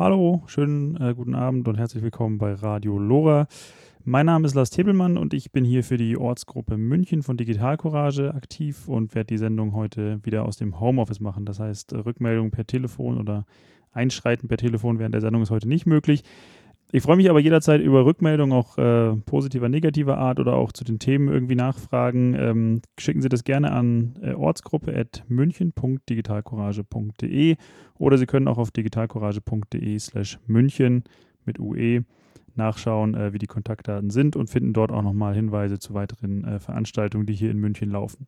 Hallo, schönen äh, guten Abend und herzlich willkommen bei Radio Lora. Mein Name ist Lars Tebelmann und ich bin hier für die Ortsgruppe München von Digital Courage aktiv und werde die Sendung heute wieder aus dem Homeoffice machen. Das heißt, Rückmeldung per Telefon oder Einschreiten per Telefon während der Sendung ist heute nicht möglich. Ich freue mich aber jederzeit über Rückmeldungen, auch äh, positiver, negativer Art oder auch zu den Themen irgendwie nachfragen. Ähm, schicken Sie das gerne an äh, ortsgruppe.münchen.digitalcourage.de oder Sie können auch auf digitalcourage.de slash München mit UE nachschauen, äh, wie die Kontaktdaten sind und finden dort auch nochmal Hinweise zu weiteren äh, Veranstaltungen, die hier in München laufen.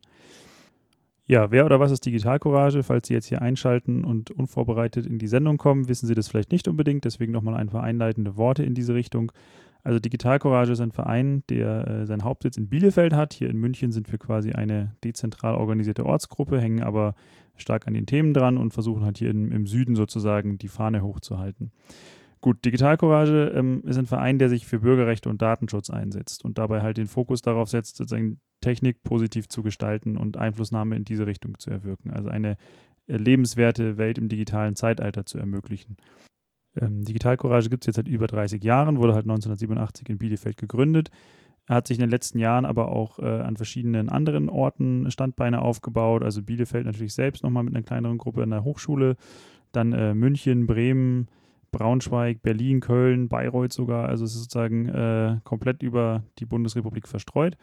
Ja, wer oder was ist Digitalcourage? Falls Sie jetzt hier einschalten und unvorbereitet in die Sendung kommen, wissen Sie das vielleicht nicht unbedingt. Deswegen nochmal ein paar einleitende Worte in diese Richtung. Also Digitalcourage ist ein Verein, der äh, seinen Hauptsitz in Bielefeld hat. Hier in München sind wir quasi eine dezentral organisierte Ortsgruppe, hängen aber stark an den Themen dran und versuchen halt hier in, im Süden sozusagen die Fahne hochzuhalten. Gut, Digitalcourage ähm, ist ein Verein, der sich für Bürgerrechte und Datenschutz einsetzt und dabei halt den Fokus darauf setzt, sozusagen Technik positiv zu gestalten und Einflussnahme in diese Richtung zu erwirken. Also eine äh, lebenswerte Welt im digitalen Zeitalter zu ermöglichen. Ähm, Digitalcourage gibt es jetzt seit über 30 Jahren, wurde halt 1987 in Bielefeld gegründet. Hat sich in den letzten Jahren aber auch äh, an verschiedenen anderen Orten Standbeine aufgebaut. Also Bielefeld natürlich selbst nochmal mit einer kleineren Gruppe an der Hochschule, dann äh, München, Bremen, Braunschweig, Berlin, Köln, Bayreuth sogar. Also es ist sozusagen äh, komplett über die Bundesrepublik verstreut.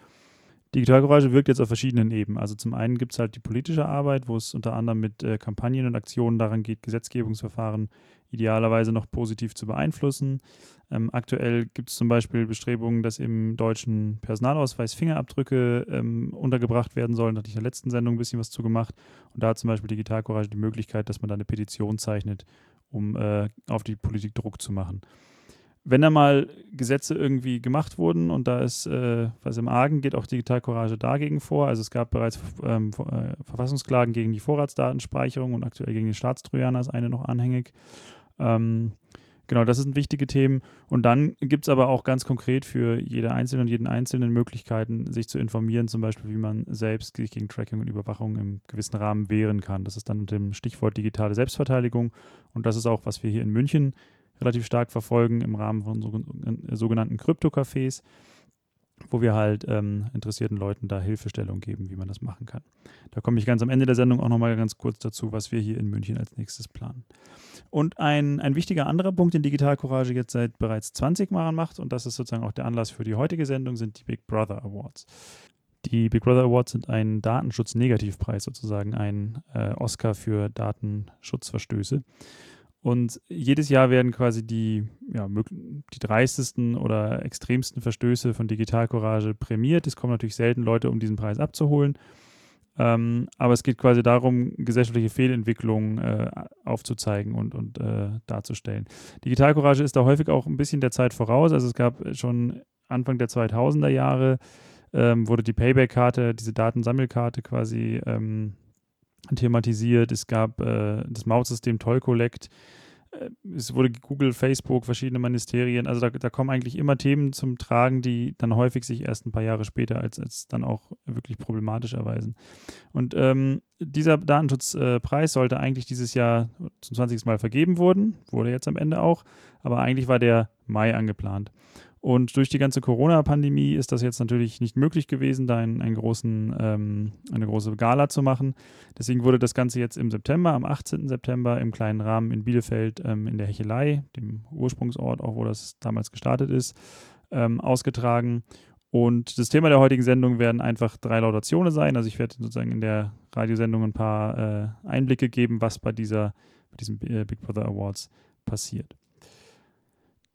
Digitalcourage wirkt jetzt auf verschiedenen Ebenen. Also zum einen gibt es halt die politische Arbeit, wo es unter anderem mit äh, Kampagnen und Aktionen daran geht, Gesetzgebungsverfahren idealerweise noch positiv zu beeinflussen. Ähm, aktuell gibt es zum Beispiel Bestrebungen, dass im deutschen Personalausweis Fingerabdrücke ähm, untergebracht werden sollen. Da hatte ich in der letzten Sendung ein bisschen was zu gemacht. Und da hat zum Beispiel Digitalcourage die Möglichkeit, dass man da eine Petition zeichnet, um äh, auf die Politik Druck zu machen wenn da mal Gesetze irgendwie gemacht wurden und da ist äh, was im Argen, geht auch Digitalcourage dagegen vor. Also es gab bereits ähm, äh, Verfassungsklagen gegen die Vorratsdatenspeicherung und aktuell gegen den Staatstrojaner ist eine noch anhängig. Ähm, genau, das sind wichtige Themen. Und dann gibt es aber auch ganz konkret für jede Einzelne und jeden Einzelnen Möglichkeiten, sich zu informieren, zum Beispiel, wie man selbst gegen Tracking und Überwachung im gewissen Rahmen wehren kann. Das ist dann unter dem Stichwort digitale Selbstverteidigung. Und das ist auch, was wir hier in München relativ stark verfolgen im Rahmen von sogenannten Krypto-Cafés, wo wir halt ähm, interessierten Leuten da Hilfestellung geben, wie man das machen kann. Da komme ich ganz am Ende der Sendung auch nochmal ganz kurz dazu, was wir hier in München als nächstes planen. Und ein, ein wichtiger anderer Punkt, den Digital Courage jetzt seit bereits 20 Jahren macht, und das ist sozusagen auch der Anlass für die heutige Sendung, sind die Big Brother Awards. Die Big Brother Awards sind ein Datenschutz-Negativpreis, sozusagen ein äh, Oscar für Datenschutzverstöße. Und jedes Jahr werden quasi die, ja, die dreistesten oder extremsten Verstöße von Digitalcourage prämiert. Es kommen natürlich selten Leute, um diesen Preis abzuholen. Ähm, aber es geht quasi darum, gesellschaftliche Fehlentwicklungen äh, aufzuzeigen und, und äh, darzustellen. Digitalcourage ist da häufig auch ein bisschen der Zeit voraus. Also es gab schon Anfang der 2000er Jahre ähm, wurde die Payback-Karte, diese Datensammelkarte quasi ähm, thematisiert. Es gab äh, das Mautsystem Toll Collect. Äh, es wurde Google, Facebook, verschiedene Ministerien. Also da, da, kommen eigentlich immer Themen zum Tragen, die dann häufig sich erst ein paar Jahre später als, als dann auch wirklich problematisch erweisen. Und ähm, dieser Datenschutzpreis äh, sollte eigentlich dieses Jahr zum 20. Mal vergeben wurden, wurde jetzt am Ende auch, aber eigentlich war der Mai angeplant. Und durch die ganze Corona-Pandemie ist das jetzt natürlich nicht möglich gewesen, da einen, einen großen, ähm, eine große Gala zu machen. Deswegen wurde das Ganze jetzt im September, am 18. September, im kleinen Rahmen in Bielefeld ähm, in der Hechelei, dem Ursprungsort, auch wo das damals gestartet ist, ähm, ausgetragen. Und das Thema der heutigen Sendung werden einfach drei Laudationen sein. Also ich werde sozusagen in der Radiosendung ein paar äh, Einblicke geben, was bei dieser, bei diesem äh, Big Brother Awards passiert.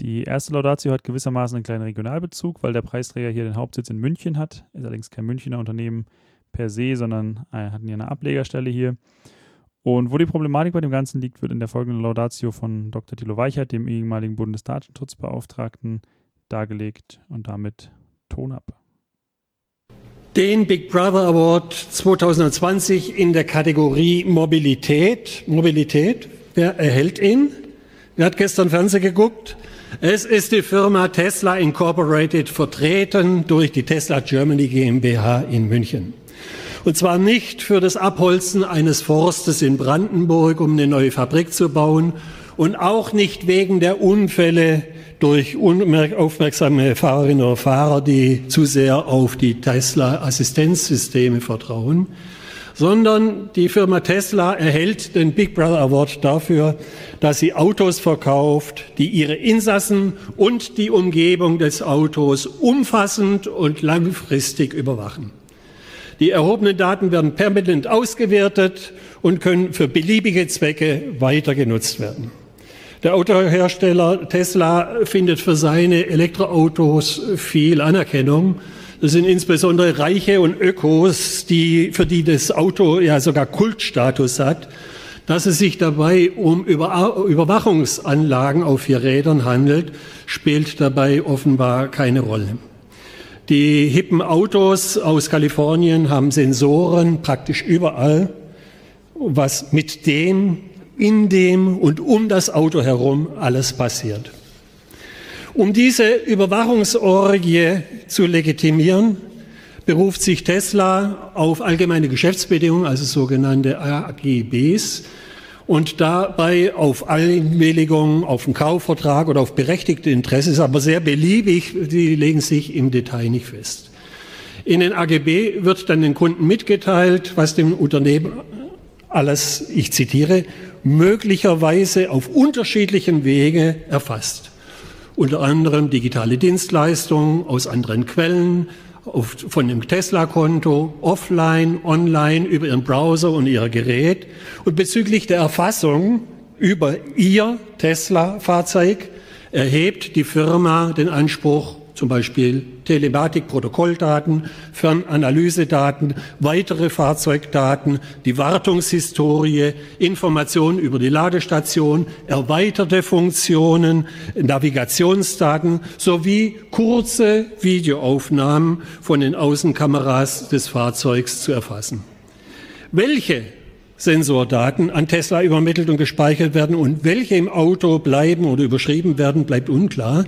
Die erste Laudatio hat gewissermaßen einen kleinen Regionalbezug, weil der Preisträger hier den Hauptsitz in München hat. Ist allerdings kein Münchner Unternehmen per se, sondern äh, hatten hier eine Ablegerstelle hier. Und wo die Problematik bei dem Ganzen liegt, wird in der folgenden Laudatio von Dr. Thilo Weichert, dem ehemaligen Bundesdatenschutzbeauftragten, dargelegt und damit Ton ab. Den Big Brother Award 2020 in der Kategorie Mobilität. Mobilität. Wer erhält ihn? Wer hat gestern Fernsehen geguckt? Es ist die Firma Tesla Incorporated vertreten durch die Tesla Germany GmbH in München. Und zwar nicht für das Abholzen eines Forstes in Brandenburg, um eine neue Fabrik zu bauen und auch nicht wegen der Unfälle durch aufmerksame Fahrerinnen oder Fahrer, die zu sehr auf die Tesla-Assistenzsysteme vertrauen, sondern die Firma Tesla erhält den Big Brother Award dafür, dass sie Autos verkauft, die ihre Insassen und die Umgebung des Autos umfassend und langfristig überwachen. Die erhobenen Daten werden permanent ausgewertet und können für beliebige Zwecke weiter genutzt werden. Der Autohersteller Tesla findet für seine Elektroautos viel Anerkennung. Das sind insbesondere Reiche und Ökos, die, für die das Auto ja sogar Kultstatus hat. Dass es sich dabei um Überwachungsanlagen auf vier Rädern handelt, spielt dabei offenbar keine Rolle. Die hippen Autos aus Kalifornien haben Sensoren praktisch überall, was mit dem, in dem und um das Auto herum alles passiert. Um diese Überwachungsorgie zu legitimieren, beruft sich Tesla auf allgemeine Geschäftsbedingungen, also sogenannte AGBs, und dabei auf Einwilligung, auf einen Kaufvertrag oder auf berechtigte Interesse, ist aber sehr beliebig, die legen sich im Detail nicht fest. In den AGB wird dann den Kunden mitgeteilt, was dem Unternehmen alles, ich zitiere, möglicherweise auf unterschiedlichen Wege erfasst. Unter anderem digitale Dienstleistungen aus anderen Quellen, auf, von dem Tesla-Konto, offline, online, über Ihren Browser und Ihr Gerät. Und bezüglich der Erfassung über Ihr Tesla-Fahrzeug erhebt die Firma den Anspruch, zum Beispiel Telematik, Protokolldaten, Fernanalysedaten, weitere Fahrzeugdaten, die Wartungshistorie, Informationen über die Ladestation, erweiterte Funktionen, Navigationsdaten sowie kurze Videoaufnahmen von den Außenkameras des Fahrzeugs zu erfassen. Welche Sensordaten an Tesla übermittelt und gespeichert werden und welche im Auto bleiben oder überschrieben werden, bleibt unklar.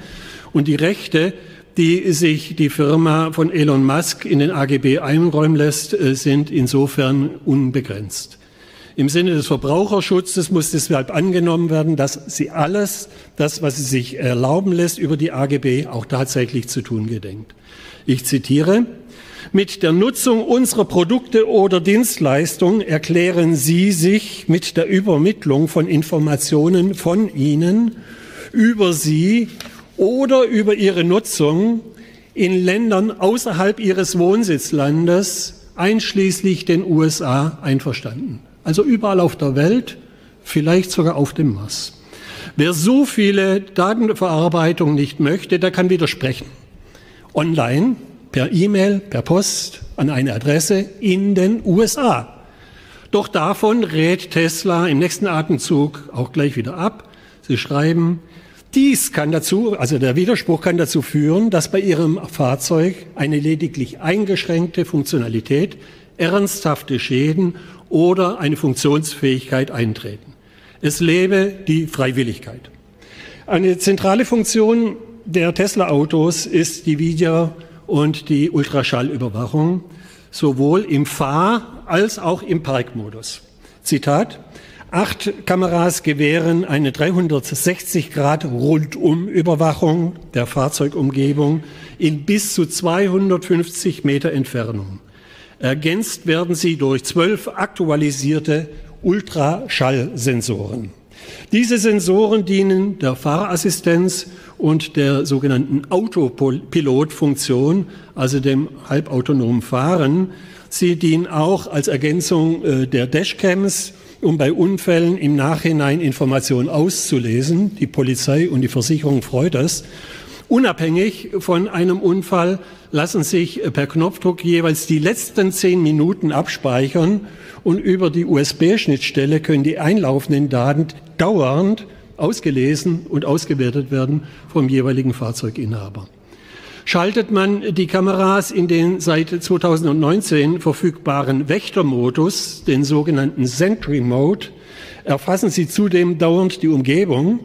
Und die Rechte die sich die Firma von Elon Musk in den AGB einräumen lässt, äh, sind insofern unbegrenzt. Im Sinne des Verbraucherschutzes muss deshalb angenommen werden, dass sie alles, das, was sie sich erlauben lässt, über die AGB auch tatsächlich zu tun gedenkt. Ich zitiere, mit der Nutzung unserer Produkte oder Dienstleistungen erklären Sie sich mit der Übermittlung von Informationen von Ihnen über Sie oder über ihre Nutzung in Ländern außerhalb ihres Wohnsitzlandes, einschließlich den USA, einverstanden. Also überall auf der Welt, vielleicht sogar auf dem Mars. Wer so viele Datenverarbeitung nicht möchte, der kann widersprechen. Online, per E-Mail, per Post, an eine Adresse in den USA. Doch davon rät Tesla im nächsten Atemzug auch gleich wieder ab. Sie schreiben, dies kann dazu, also der Widerspruch kann dazu führen, dass bei Ihrem Fahrzeug eine lediglich eingeschränkte Funktionalität, ernsthafte Schäden oder eine Funktionsfähigkeit eintreten. Es lebe die Freiwilligkeit. Eine zentrale Funktion der Tesla-Autos ist die Video- und die Ultraschallüberwachung, sowohl im Fahr- als auch im Parkmodus. Zitat, Acht Kameras gewähren eine 360 Grad Rundumüberwachung der Fahrzeugumgebung in bis zu 250 Meter Entfernung. Ergänzt werden sie durch zwölf aktualisierte Ultraschallsensoren. Diese Sensoren dienen der Fahrerassistenz und der sogenannten Autopilotfunktion, also dem halbautonomen Fahren. Sie dienen auch als Ergänzung äh, der Dashcams um bei Unfällen im Nachhinein Informationen auszulesen. Die Polizei und die Versicherung freut es. Unabhängig von einem Unfall lassen sich per Knopfdruck jeweils die letzten zehn Minuten abspeichern und über die USB-Schnittstelle können die einlaufenden Daten dauernd ausgelesen und ausgewertet werden vom jeweiligen Fahrzeuginhaber. Schaltet man die Kameras in den seit 2019 verfügbaren Wächtermodus, den sogenannten Sentry Mode, erfassen sie zudem dauernd die Umgebung,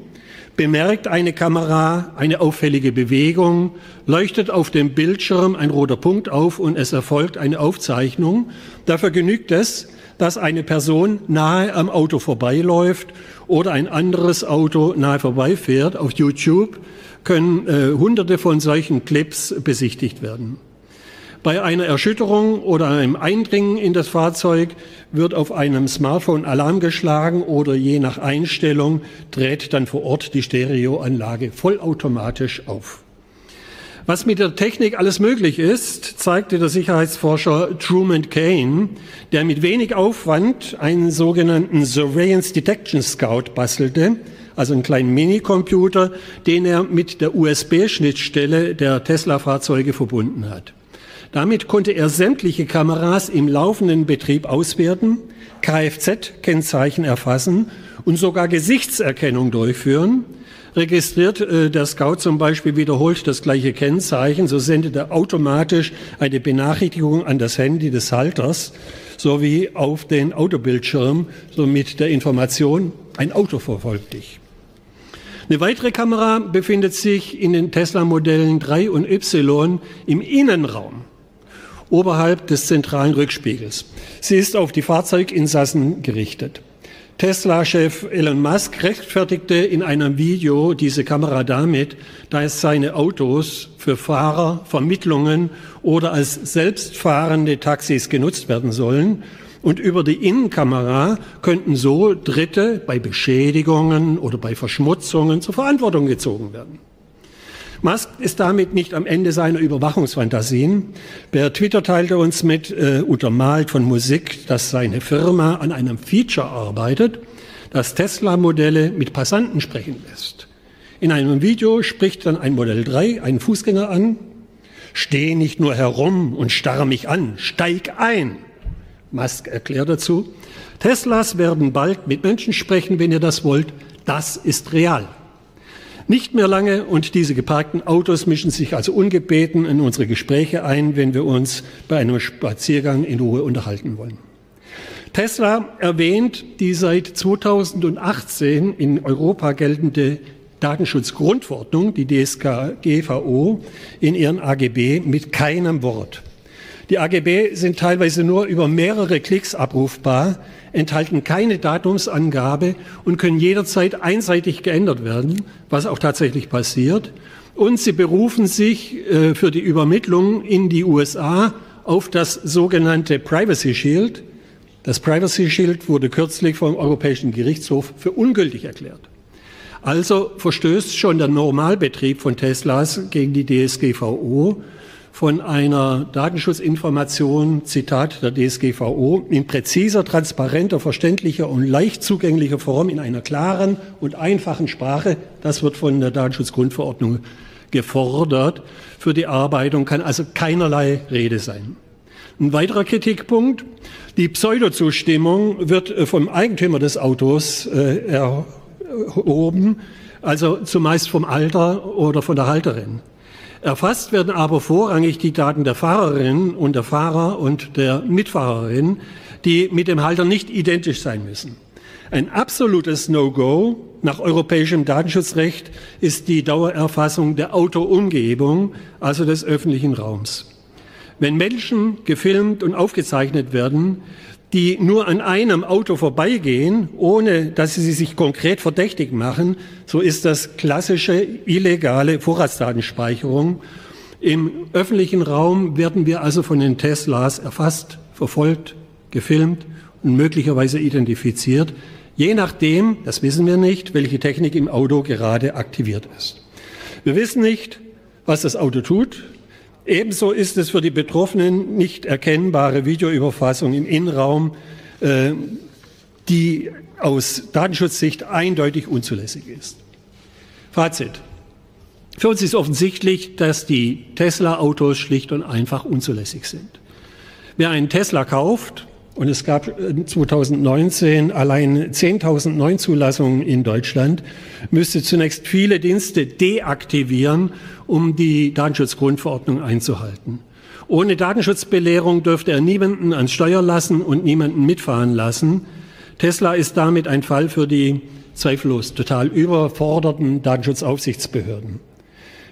bemerkt eine Kamera eine auffällige Bewegung, leuchtet auf dem Bildschirm ein roter Punkt auf und es erfolgt eine Aufzeichnung. Dafür genügt es, dass eine Person nahe am Auto vorbeiläuft oder ein anderes Auto nahe vorbeifährt. Auf YouTube können äh, hunderte von solchen Clips besichtigt werden. Bei einer Erschütterung oder einem Eindringen in das Fahrzeug wird auf einem Smartphone Alarm geschlagen oder je nach Einstellung dreht dann vor Ort die Stereoanlage vollautomatisch auf. Was mit der Technik alles möglich ist, zeigte der Sicherheitsforscher Truman Kane, der mit wenig Aufwand einen sogenannten Surveillance Detection Scout bastelte, also einen kleinen Minicomputer, den er mit der USB-Schnittstelle der Tesla-Fahrzeuge verbunden hat. Damit konnte er sämtliche Kameras im laufenden Betrieb auswerten, Kfz-Kennzeichen erfassen und sogar Gesichtserkennung durchführen. Registriert äh, der Scout zum Beispiel wiederholt das gleiche Kennzeichen, so sendet er automatisch eine Benachrichtigung an das Handy des Halters sowie auf den Autobildschirm, so mit der Information, ein Auto verfolgt dich. Eine weitere Kamera befindet sich in den Tesla-Modellen 3 und Y im Innenraum oberhalb des zentralen Rückspiegels. Sie ist auf die Fahrzeuginsassen gerichtet. Tesla-Chef Elon Musk rechtfertigte in einem Video diese Kamera damit, dass seine Autos für Fahrer, Vermittlungen oder als selbstfahrende Taxis genutzt werden sollen. Und über die Innenkamera könnten so Dritte bei Beschädigungen oder bei Verschmutzungen zur Verantwortung gezogen werden. Musk ist damit nicht am Ende seiner Überwachungsfantasien. Per Twitter teilte uns mit, äh, untermalt von Musik, dass seine Firma an einem Feature arbeitet, das Tesla-Modelle mit Passanten sprechen lässt. In einem Video spricht dann ein Modell 3 einen Fußgänger an. Steh nicht nur herum und starre mich an, steig ein. Musk erklärt dazu, Teslas werden bald mit Menschen sprechen, wenn ihr das wollt. Das ist real. Nicht mehr lange und diese geparkten Autos mischen sich also ungebeten in unsere Gespräche ein, wenn wir uns bei einem Spaziergang in Ruhe unterhalten wollen. Tesla erwähnt die seit 2018 in Europa geltende Datenschutzgrundverordnung, die DSGVO, in ihren AGB mit keinem Wort. Die AGB sind teilweise nur über mehrere Klicks abrufbar, enthalten keine Datumsangabe und können jederzeit einseitig geändert werden, was auch tatsächlich passiert. Und sie berufen sich äh, für die Übermittlung in die USA auf das sogenannte Privacy Shield. Das Privacy Shield wurde kürzlich vom Europäischen Gerichtshof für ungültig erklärt. Also verstößt schon der Normalbetrieb von Teslas gegen die DSGVO von einer Datenschutzinformation, Zitat der DSGVO, in präziser, transparenter, verständlicher und leicht zugänglicher Form in einer klaren und einfachen Sprache. Das wird von der Datenschutzgrundverordnung gefordert. Für die Arbeitung kann also keinerlei Rede sein. Ein weiterer Kritikpunkt. Die Pseudozustimmung wird vom Eigentümer des Autos äh, erhoben, also zumeist vom Alter oder von der Halterin. Erfasst werden aber vorrangig die Daten der Fahrerin und der Fahrer und der Mitfahrerin, die mit dem Halter nicht identisch sein müssen. Ein absolutes No-Go nach europäischem Datenschutzrecht ist die Dauererfassung der Autoumgebung, also des öffentlichen Raums. Wenn Menschen gefilmt und aufgezeichnet werden, die nur an einem Auto vorbeigehen, ohne dass sie sich konkret verdächtig machen, so ist das klassische illegale Vorratsdatenspeicherung. Im öffentlichen Raum werden wir also von den Teslas erfasst, verfolgt, gefilmt und möglicherweise identifiziert, je nachdem, das wissen wir nicht, welche Technik im Auto gerade aktiviert ist. Wir wissen nicht, was das Auto tut, Ebenso ist es für die Betroffenen nicht erkennbare Videoüberfassung im Innenraum, äh, die aus Datenschutzsicht eindeutig unzulässig ist. Fazit. Für uns ist offensichtlich, dass die Tesla-Autos schlicht und einfach unzulässig sind. Wer einen Tesla kauft, und es gab 2019 äh, allein 10.000 Neuzulassungen in Deutschland, müsste zunächst viele Dienste deaktivieren, um die Datenschutzgrundverordnung einzuhalten. Ohne Datenschutzbelehrung dürfte er niemanden ans Steuer lassen und niemanden mitfahren lassen. Tesla ist damit ein Fall für die zweifellos total überforderten Datenschutzaufsichtsbehörden.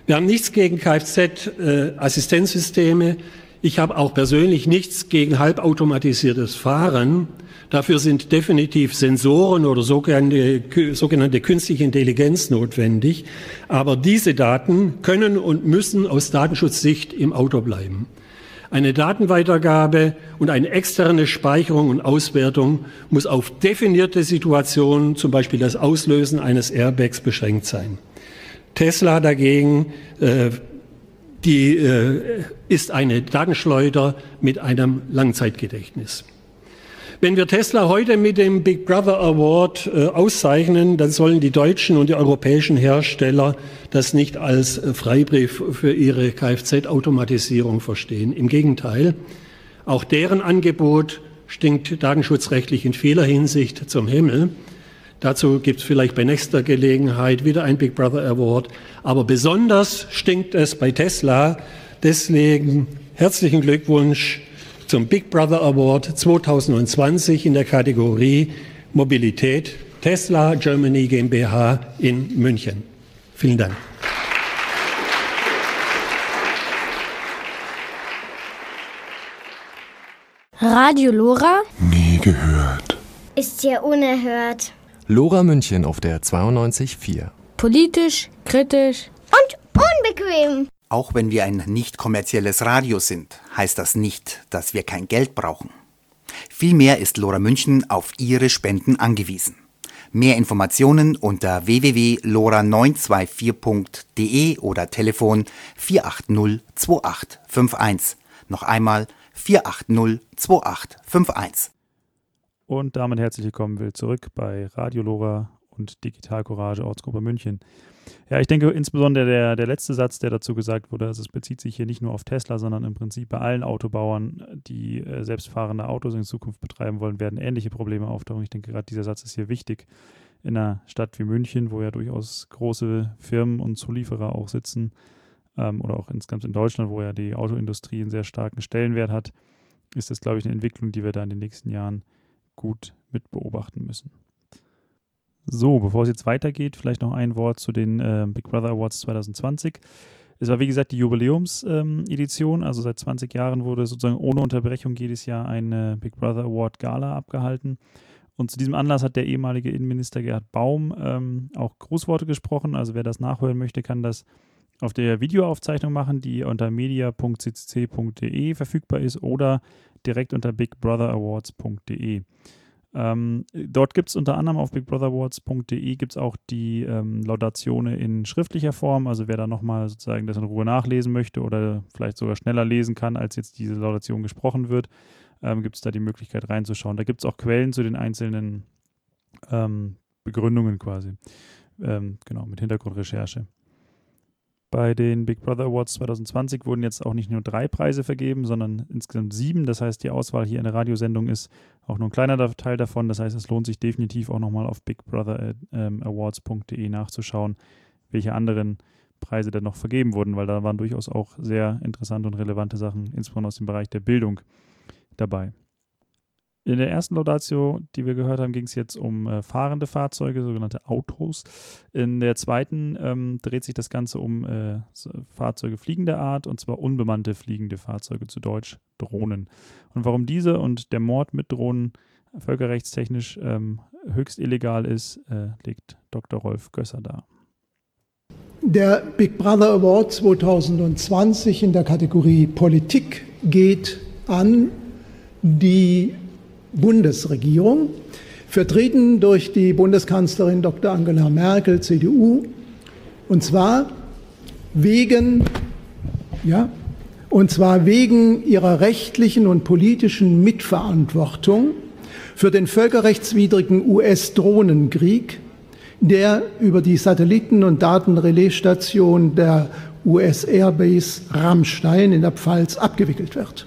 Wir haben nichts gegen Kfz-Assistenzsysteme. Ich habe auch persönlich nichts gegen halbautomatisiertes Fahren. Dafür sind definitiv Sensoren oder sogenannte, sogenannte künstliche Intelligenz notwendig. Aber diese Daten können und müssen aus Datenschutzsicht im Auto bleiben. Eine Datenweitergabe und eine externe Speicherung und Auswertung muss auf definierte Situationen, zum Beispiel das Auslösen eines Airbags, beschränkt sein. Tesla dagegen äh, die, äh, ist eine Datenschleuder mit einem Langzeitgedächtnis. Wenn wir Tesla heute mit dem Big Brother Award äh, auszeichnen, dann sollen die deutschen und die europäischen Hersteller das nicht als äh, Freibrief für ihre Kfz-Automatisierung verstehen. Im Gegenteil, auch deren Angebot stinkt datenschutzrechtlich in vieler Hinsicht zum Himmel. Dazu gibt es vielleicht bei nächster Gelegenheit wieder ein Big Brother Award. Aber besonders stinkt es bei Tesla. Deswegen herzlichen Glückwunsch zum Big Brother Award 2020 in der Kategorie Mobilität Tesla Germany GmbH in München. Vielen Dank. Radio Lora? Nie gehört. Ist ja unerhört. Lora München auf der 92.4. Politisch, kritisch und unbequem. Auch wenn wir ein nicht kommerzielles Radio sind, heißt das nicht, dass wir kein Geld brauchen. Vielmehr ist Lora München auf Ihre Spenden angewiesen. Mehr Informationen unter www.lora924.de oder Telefon 480 2851. Noch einmal 480 2851. Und damit herzlich willkommen will zurück bei Radio Lora und Digital Courage Ortsgruppe München. Ja, ich denke insbesondere der, der letzte Satz, der dazu gesagt wurde, also es bezieht sich hier nicht nur auf Tesla, sondern im Prinzip bei allen Autobauern, die äh, selbstfahrende Autos in Zukunft betreiben wollen, werden ähnliche Probleme auftauchen. Ich denke, gerade dieser Satz ist hier wichtig in einer Stadt wie München, wo ja durchaus große Firmen und Zulieferer auch sitzen ähm, oder auch insgesamt in Deutschland, wo ja die Autoindustrie einen sehr starken Stellenwert hat, ist das, glaube ich, eine Entwicklung, die wir da in den nächsten Jahren gut mit beobachten müssen. So, bevor es jetzt weitergeht, vielleicht noch ein Wort zu den äh, Big Brother Awards 2020. Es war wie gesagt die Jubiläumsedition, ähm, also seit 20 Jahren wurde sozusagen ohne Unterbrechung jedes Jahr eine Big Brother Award Gala abgehalten. Und zu diesem Anlass hat der ehemalige Innenminister Gerhard Baum ähm, auch Grußworte gesprochen. Also wer das nachhören möchte, kann das auf der Videoaufzeichnung machen, die unter media.ccc.de verfügbar ist oder direkt unter bigbrother.awards.de. Ähm, dort gibt es unter anderem auf bigbrotherwords.de gibt es auch die ähm, Laudationen in schriftlicher Form. Also wer da nochmal sozusagen das in Ruhe nachlesen möchte oder vielleicht sogar schneller lesen kann, als jetzt diese Laudation gesprochen wird, ähm, gibt es da die Möglichkeit reinzuschauen. Da gibt es auch Quellen zu den einzelnen ähm, Begründungen quasi. Ähm, genau, mit Hintergrundrecherche. Bei den Big Brother Awards 2020 wurden jetzt auch nicht nur drei Preise vergeben, sondern insgesamt sieben. Das heißt, die Auswahl hier in der Radiosendung ist auch nur ein kleiner Teil davon. Das heißt, es lohnt sich definitiv auch nochmal auf bigbrotherawards.de nachzuschauen, welche anderen Preise denn noch vergeben wurden, weil da waren durchaus auch sehr interessante und relevante Sachen, insbesondere aus dem Bereich der Bildung, dabei. In der ersten Laudatio, die wir gehört haben, ging es jetzt um äh, fahrende Fahrzeuge, sogenannte Autos. In der zweiten ähm, dreht sich das Ganze um äh, Fahrzeuge fliegender Art, und zwar unbemannte fliegende Fahrzeuge, zu Deutsch Drohnen. Und warum diese und der Mord mit Drohnen völkerrechtstechnisch ähm, höchst illegal ist, äh, legt Dr. Rolf Gösser dar. Der Big Brother Award 2020 in der Kategorie Politik geht an die Bundesregierung, vertreten durch die Bundeskanzlerin Dr. Angela Merkel, CDU, und zwar wegen, ja, und zwar wegen ihrer rechtlichen und politischen Mitverantwortung für den völkerrechtswidrigen US-Drohnenkrieg, der über die Satelliten- und Datenrelaisstation der US Airbase Rammstein in der Pfalz abgewickelt wird.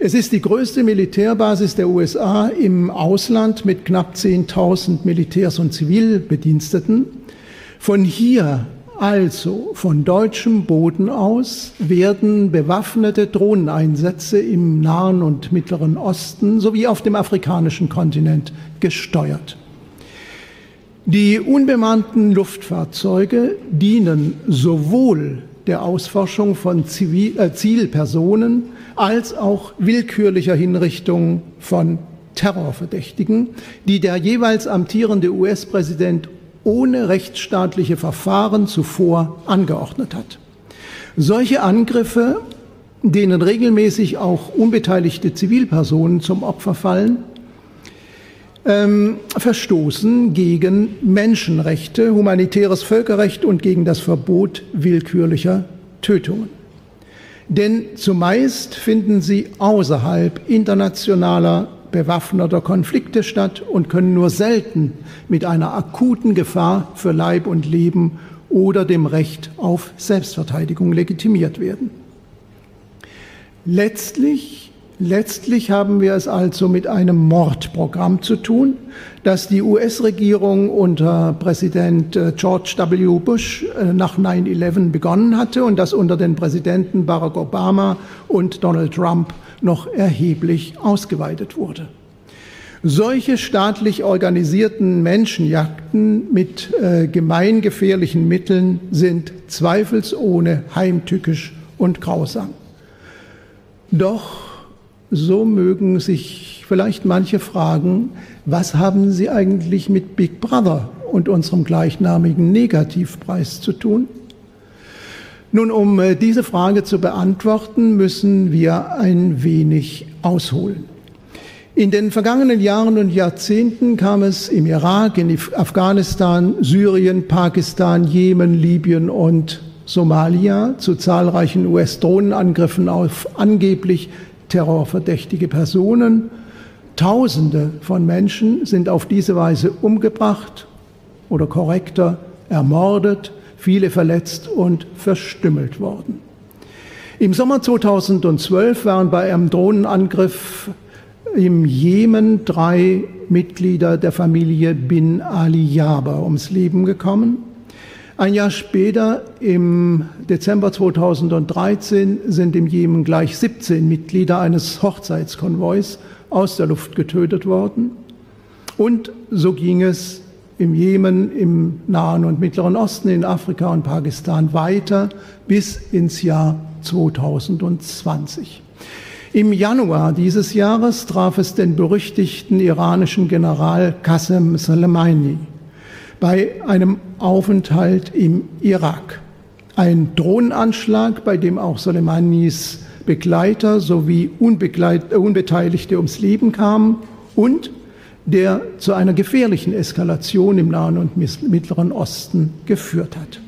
Es ist die größte Militärbasis der USA im Ausland mit knapp 10.000 Militärs und Zivilbediensteten. Von hier, also von deutschem Boden aus, werden bewaffnete Drohneneinsätze im Nahen und Mittleren Osten sowie auf dem afrikanischen Kontinent gesteuert. Die unbemannten Luftfahrzeuge dienen sowohl der Ausforschung von Zivil äh, Zielpersonen als auch willkürlicher Hinrichtung von Terrorverdächtigen, die der jeweils amtierende US-Präsident ohne rechtsstaatliche Verfahren zuvor angeordnet hat. Solche Angriffe, denen regelmäßig auch unbeteiligte Zivilpersonen zum Opfer fallen, ähm, verstoßen gegen Menschenrechte, humanitäres Völkerrecht und gegen das Verbot willkürlicher Tötungen. Denn zumeist finden sie außerhalb internationaler bewaffneter Konflikte statt und können nur selten mit einer akuten Gefahr für Leib und Leben oder dem Recht auf Selbstverteidigung legitimiert werden. Letztlich, letztlich haben wir es also mit einem Mordprogramm zu tun, das die US-Regierung unter Präsident äh, George W. Bush äh, nach 9-11 begonnen hatte und das unter den Präsidenten Barack Obama und Donald Trump noch erheblich ausgeweitet wurde. Solche staatlich organisierten Menschenjagden mit äh, gemeingefährlichen Mitteln sind zweifelsohne heimtückisch und grausam. Doch so mögen sich vielleicht manche fragen, was haben Sie eigentlich mit Big Brother und unserem gleichnamigen Negativpreis zu tun? Nun, um äh, diese Frage zu beantworten, müssen wir ein wenig ausholen. In den vergangenen Jahren und Jahrzehnten kam es im Irak, in Afghanistan, Syrien, Pakistan, Jemen, Libyen und Somalia zu zahlreichen US-Drohnenangriffen auf angeblich terrorverdächtige Personen. Tausende von Menschen sind auf diese Weise umgebracht oder korrekter ermordet viele verletzt und verstümmelt worden. Im Sommer 2012 waren bei einem Drohnenangriff im Jemen drei Mitglieder der Familie Bin Ali Jaber ums Leben gekommen. Ein Jahr später, im Dezember 2013, sind im Jemen gleich 17 Mitglieder eines Hochzeitskonvois aus der Luft getötet worden. Und so ging es im Jemen, im Nahen und Mittleren Osten, in Afrika und Pakistan weiter bis ins Jahr 2020. Im Januar dieses Jahres traf es den berüchtigten iranischen General Qasem Soleimani bei einem Aufenthalt im Irak. Ein Drohnenanschlag, bei dem auch Soleimanis Begleiter sowie Unbeteiligte ums Leben kamen und der zu einer gefährlichen Eskalation im Nahen und Mittleren Osten geführt hat.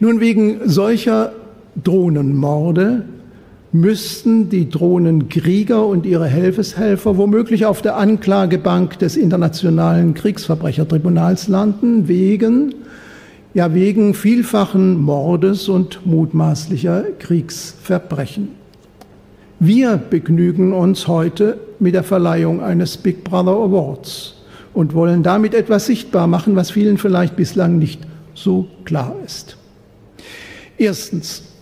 Nun, wegen solcher Drohnenmorde müssten die Drohnenkrieger und ihre Helfeshelfer womöglich auf der Anklagebank des Internationalen Kriegsverbrechertribunals landen, wegen, ja, wegen vielfachen Mordes und mutmaßlicher Kriegsverbrechen. Wir begnügen uns heute mit der Verleihung eines Big Brother Awards und wollen damit etwas sichtbar machen, was vielen vielleicht bislang nicht so klar ist. Erstens,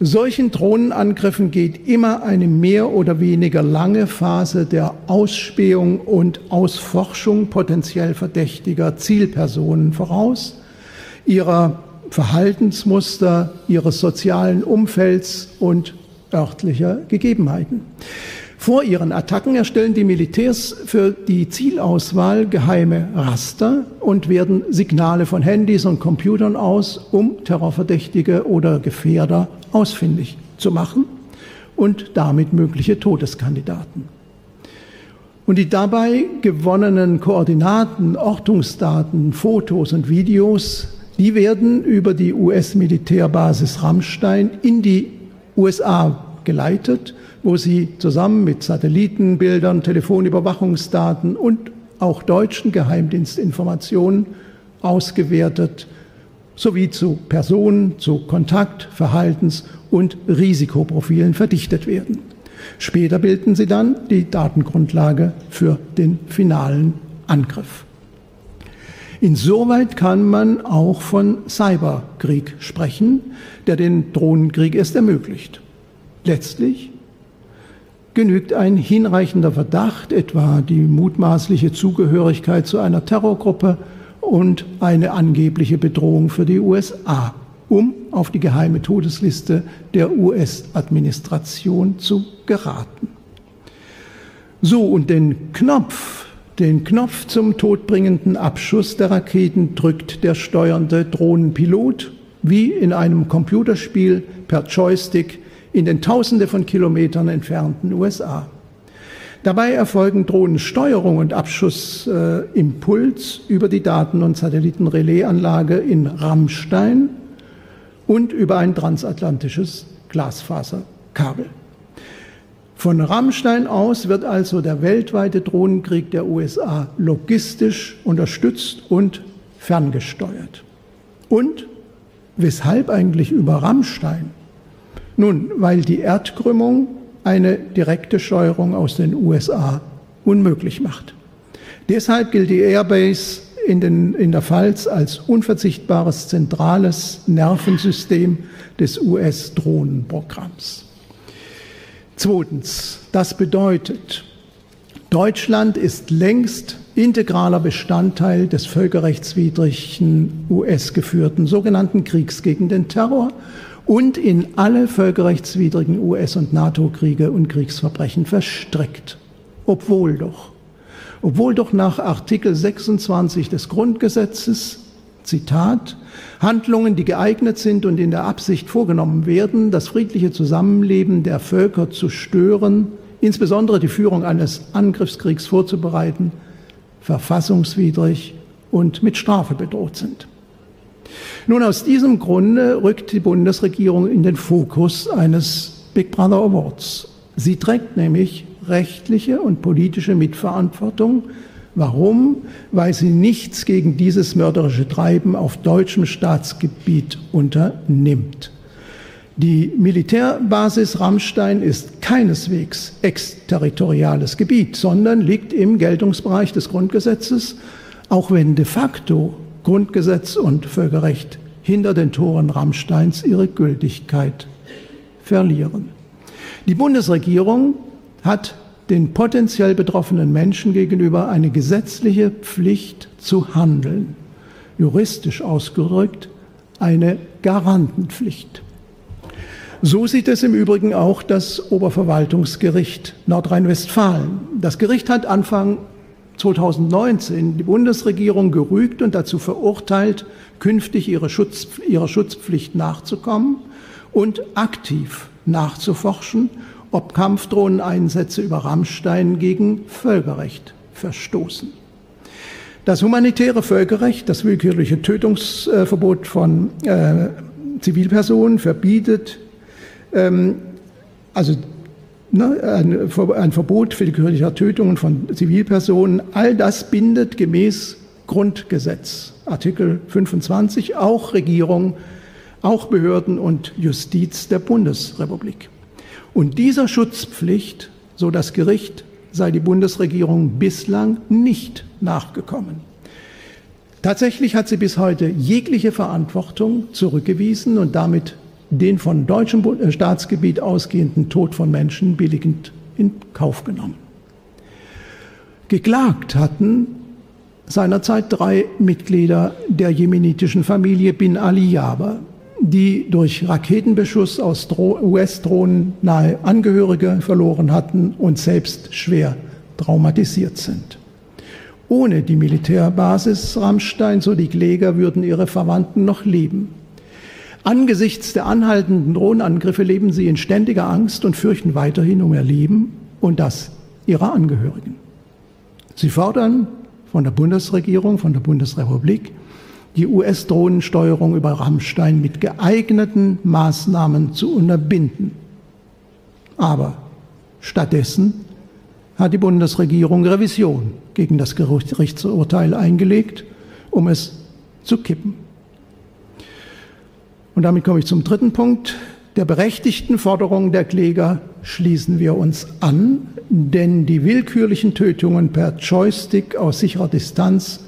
solchen Drohnenangriffen geht immer eine mehr oder weniger lange Phase der Ausspähung und Ausforschung potenziell verdächtiger Zielpersonen voraus, ihrer Verhaltensmuster, ihres sozialen Umfelds und örtlicher Gegebenheiten. Vor ihren Attacken erstellen die Militärs für die Zielauswahl geheime Raster und werden Signale von Handys und Computern aus, um Terrorverdächtige oder Gefährder ausfindig zu machen und damit mögliche Todeskandidaten. Und die dabei gewonnenen Koordinaten, Ortungsdaten, Fotos und Videos, die werden über die US-Militärbasis Rammstein in die USA geleitet, wo sie zusammen mit Satellitenbildern, Telefonüberwachungsdaten und auch deutschen Geheimdienstinformationen ausgewertet sowie zu Personen, zu Kontakt-, Verhaltens- und Risikoprofilen verdichtet werden. Später bilden sie dann die Datengrundlage für den finalen Angriff. Insoweit kann man auch von Cyberkrieg sprechen, der den Drohnenkrieg erst ermöglicht. Letztlich genügt ein hinreichender Verdacht, etwa die mutmaßliche Zugehörigkeit zu einer Terrorgruppe und eine angebliche Bedrohung für die USA, um auf die geheime Todesliste der US-Administration zu geraten. So, und den Knopf, den Knopf zum todbringenden Abschuss der Raketen drückt der steuernde Drohnenpilot wie in einem Computerspiel per Joystick in den Tausende von Kilometern entfernten USA. Dabei erfolgen Drohnensteuerung und Abschussimpuls äh, über die Daten- und Satellitenrelayanlage in Rammstein und über ein transatlantisches Glasfaserkabel. Von Rammstein aus wird also der weltweite Drohnenkrieg der USA logistisch unterstützt und ferngesteuert. Und weshalb eigentlich über Rammstein? Nun, weil die Erdkrümmung eine direkte Steuerung aus den USA unmöglich macht. Deshalb gilt die Airbase in, den, in der Pfalz als unverzichtbares zentrales Nervensystem des US-Drohnenprogramms. Zweitens, das bedeutet, Deutschland ist längst integraler Bestandteil des völkerrechtswidrigen US-geführten sogenannten Kriegs gegen den Terror und in alle völkerrechtswidrigen US- und NATO-Kriege und Kriegsverbrechen verstrickt. Obwohl doch, obwohl doch nach Artikel 26 des Grundgesetzes, Zitat, Handlungen, die geeignet sind und in der Absicht vorgenommen werden, das friedliche Zusammenleben der Völker zu stören, insbesondere die Führung eines Angriffskriegs vorzubereiten, verfassungswidrig und mit Strafe bedroht sind. Nun, aus diesem Grunde rückt die Bundesregierung in den Fokus eines Big Brother Awards. Sie trägt nämlich rechtliche und politische Mitverantwortung. Warum? Weil sie nichts gegen dieses mörderische Treiben auf deutschem Staatsgebiet unternimmt. Die Militärbasis Rammstein ist keineswegs exterritoriales Gebiet, sondern liegt im Geltungsbereich des Grundgesetzes, auch wenn de facto Grundgesetz und Völkerrecht hinter den Toren Rammsteins ihre Gültigkeit verlieren. Die Bundesregierung hat den potenziell betroffenen Menschen gegenüber eine gesetzliche Pflicht zu handeln. Juristisch ausgedrückt eine Garantenpflicht. So sieht es im Übrigen auch das Oberverwaltungsgericht Nordrhein-Westfalen. Das Gericht hat Anfang 2019 die Bundesregierung gerügt und dazu verurteilt, künftig ihre Schutz, ihrer Schutzpflicht nachzukommen und aktiv nachzuforschen, ob Kampfdrohneneinsätze über Rammstein gegen Völkerrecht verstoßen. Das humanitäre Völkerrecht, das willkürliche Tötungsverbot von äh, Zivilpersonen verbietet ähm, also ein, Verbot willkürlicher Tötungen von Zivilpersonen, all das bindet gemäß Grundgesetz, Artikel 25, auch Regierung, auch Behörden und Justiz der Bundesrepublik. Und dieser Schutzpflicht, so das Gericht, sei die Bundesregierung bislang nicht nachgekommen. Tatsächlich hat sie bis heute jegliche Verantwortung zurückgewiesen und damit den von deutschem äh, Staatsgebiet ausgehenden Tod von Menschen billigend in Kauf genommen. Geklagt hatten seinerzeit drei Mitglieder der jemenitischen Familie Bin Ali Yaba, die durch Raketenbeschuss aus US-Drohnen nahe Angehörige verloren hatten und selbst schwer traumatisiert sind. Ohne die Militärbasis Rammstein, so die Kläger, würden ihre Verwandten noch leben. Angesichts der anhaltenden Drohnenangriffe leben sie in ständiger Angst und fürchten weiterhin um ihr Leben und das ihrer Angehörigen. Sie fordern von der Bundesregierung, von der Bundesrepublik, die US-Drohnensteuerung über Rammstein mit geeigneten Maßnahmen zu unterbinden. Aber stattdessen hat die Bundesregierung Revision gegen das Gerichtsurteil eingelegt, um es zu kippen. Und damit komme ich zum dritten Punkt. Der berechtigten Forderung der Kläger schließen wir uns an, denn die willkürlichen Tötungen per Joystick aus sicherer Distanz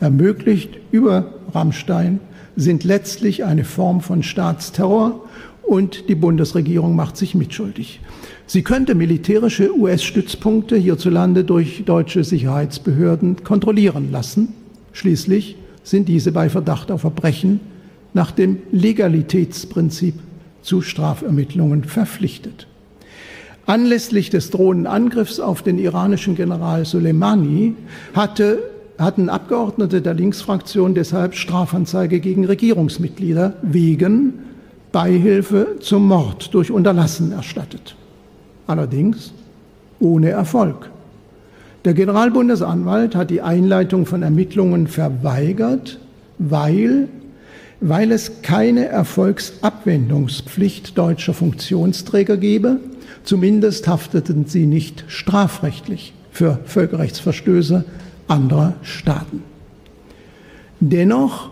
ermöglicht über Rammstein sind letztlich eine Form von Staatsterror und die Bundesregierung macht sich mitschuldig. Sie könnte militärische US-Stützpunkte hierzulande durch deutsche Sicherheitsbehörden kontrollieren lassen. Schließlich sind diese bei Verdacht auf Verbrechen nach dem Legalitätsprinzip zu Strafermittlungen verpflichtet. Anlässlich des drohenden Angriffs auf den iranischen General Soleimani hatte, hatten Abgeordnete der Linksfraktion deshalb Strafanzeige gegen Regierungsmitglieder wegen Beihilfe zum Mord durch Unterlassen erstattet. Allerdings ohne Erfolg. Der Generalbundesanwalt hat die Einleitung von Ermittlungen verweigert, weil, weil es keine Erfolgsabwendungspflicht deutscher Funktionsträger gebe. Zumindest hafteten sie nicht strafrechtlich für Völkerrechtsverstöße anderer Staaten. Dennoch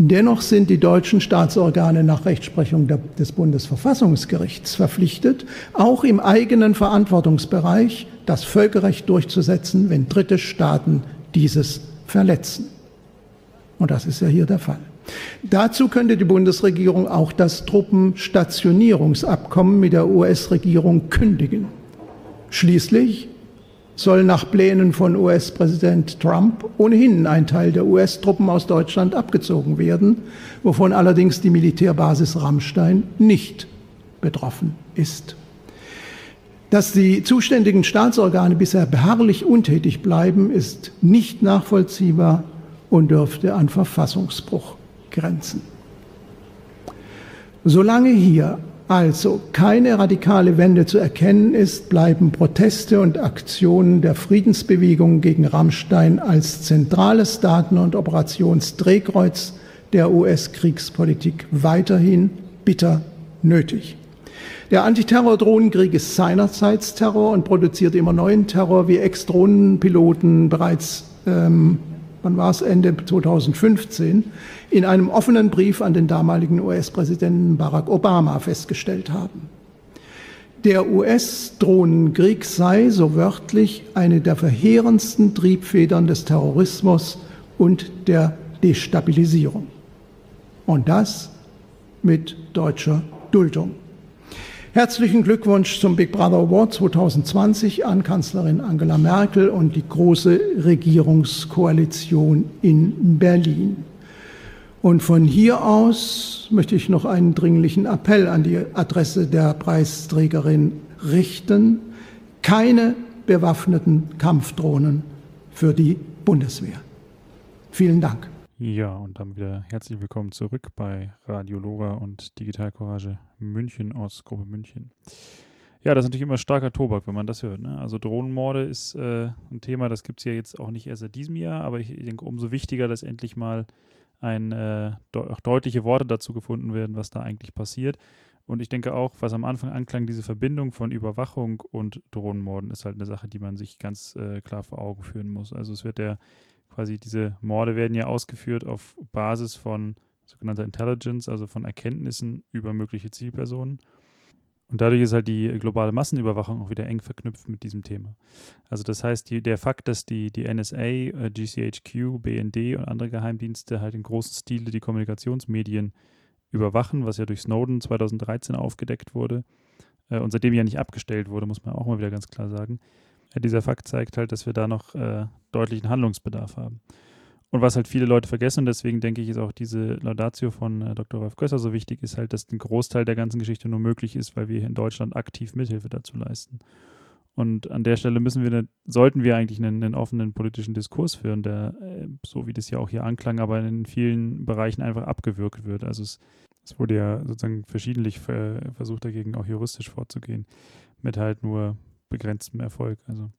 Dennoch sind die deutschen Staatsorgane nach Rechtsprechung des Bundesverfassungsgerichts verpflichtet, auch im eigenen Verantwortungsbereich das Völkerrecht durchzusetzen, wenn dritte Staaten dieses verletzen. Und das ist ja hier der Fall. Dazu könnte die Bundesregierung auch das Truppenstationierungsabkommen mit der US-Regierung kündigen. Schließlich soll nach Plänen von US-Präsident Trump ohnehin ein Teil der US-Truppen aus Deutschland abgezogen werden, wovon allerdings die Militärbasis Rammstein nicht betroffen ist. Dass die zuständigen Staatsorgane bisher beharrlich untätig bleiben, ist nicht nachvollziehbar und dürfte an Verfassungsbruch grenzen. Solange hier also keine radikale Wende zu erkennen ist, bleiben Proteste und Aktionen der Friedensbewegung gegen Rammstein als zentrales Daten- und Operationsdrehkreuz der US-Kriegspolitik weiterhin bitter nötig. Der Antiterror-Drohnenkrieg ist seinerseits Terror und produziert immer neuen Terror, wie Ex-Drohnenpiloten bereits ähm, wann war es, Ende 2015, in einem offenen Brief an den damaligen US-Präsidenten Barack Obama festgestellt haben. Der US-Drohnenkrieg sei, so wörtlich, eine der verheerendsten Triebfedern des Terrorismus und der Destabilisierung. Und das mit deutscher Duldung. Herzlichen Glückwunsch zum Big Brother Award 2020 an Kanzlerin Angela Merkel und die große Regierungskoalition in Berlin. Und von hier aus möchte ich noch einen dringlichen Appell an die Adresse der Preisträgerin richten. Keine bewaffneten Kampfdrohnen für die Bundeswehr. Vielen Dank. Ja, und dann wieder herzlich willkommen zurück bei Radio Lora und Digital Courage München aus Gruppe München. Ja, das ist natürlich immer starker Tobak, wenn man das hört. Ne? Also Drohnenmorde ist äh, ein Thema, das gibt es ja jetzt auch nicht erst seit diesem Jahr, aber ich denke, umso wichtiger, dass endlich mal ein, äh, de auch deutliche Worte dazu gefunden werden, was da eigentlich passiert. Und ich denke auch, was am Anfang anklang, diese Verbindung von Überwachung und Drohnenmorden ist halt eine Sache, die man sich ganz äh, klar vor Augen führen muss. Also es wird der quasi diese Morde werden ja ausgeführt auf Basis von sogenannter Intelligence, also von Erkenntnissen über mögliche Zielpersonen. Und dadurch ist halt die globale Massenüberwachung auch wieder eng verknüpft mit diesem Thema. Also das heißt, die, der Fakt, dass die, die NSA, äh, GCHQ, BND und andere Geheimdienste halt in großen Stile die Kommunikationsmedien überwachen, was ja durch Snowden 2013 aufgedeckt wurde äh, und seitdem ja nicht abgestellt wurde, muss man auch mal wieder ganz klar sagen, ja, dieser Fakt zeigt halt, dass wir da noch äh, deutlichen Handlungsbedarf haben. Und was halt viele Leute vergessen, und deswegen denke ich, ist auch diese Laudatio von äh, Dr. Ralf Gösser so wichtig, ist halt, dass ein Großteil der ganzen Geschichte nur möglich ist, weil wir hier in Deutschland aktiv Mithilfe dazu leisten. Und an der Stelle müssen wir, sollten wir eigentlich einen, einen offenen politischen Diskurs führen, der, äh, so wie das ja auch hier anklang, aber in vielen Bereichen einfach abgewürgt wird. Also es, es wurde ja sozusagen verschiedentlich versucht, dagegen auch juristisch vorzugehen, mit halt nur begrenztem Erfolg. Also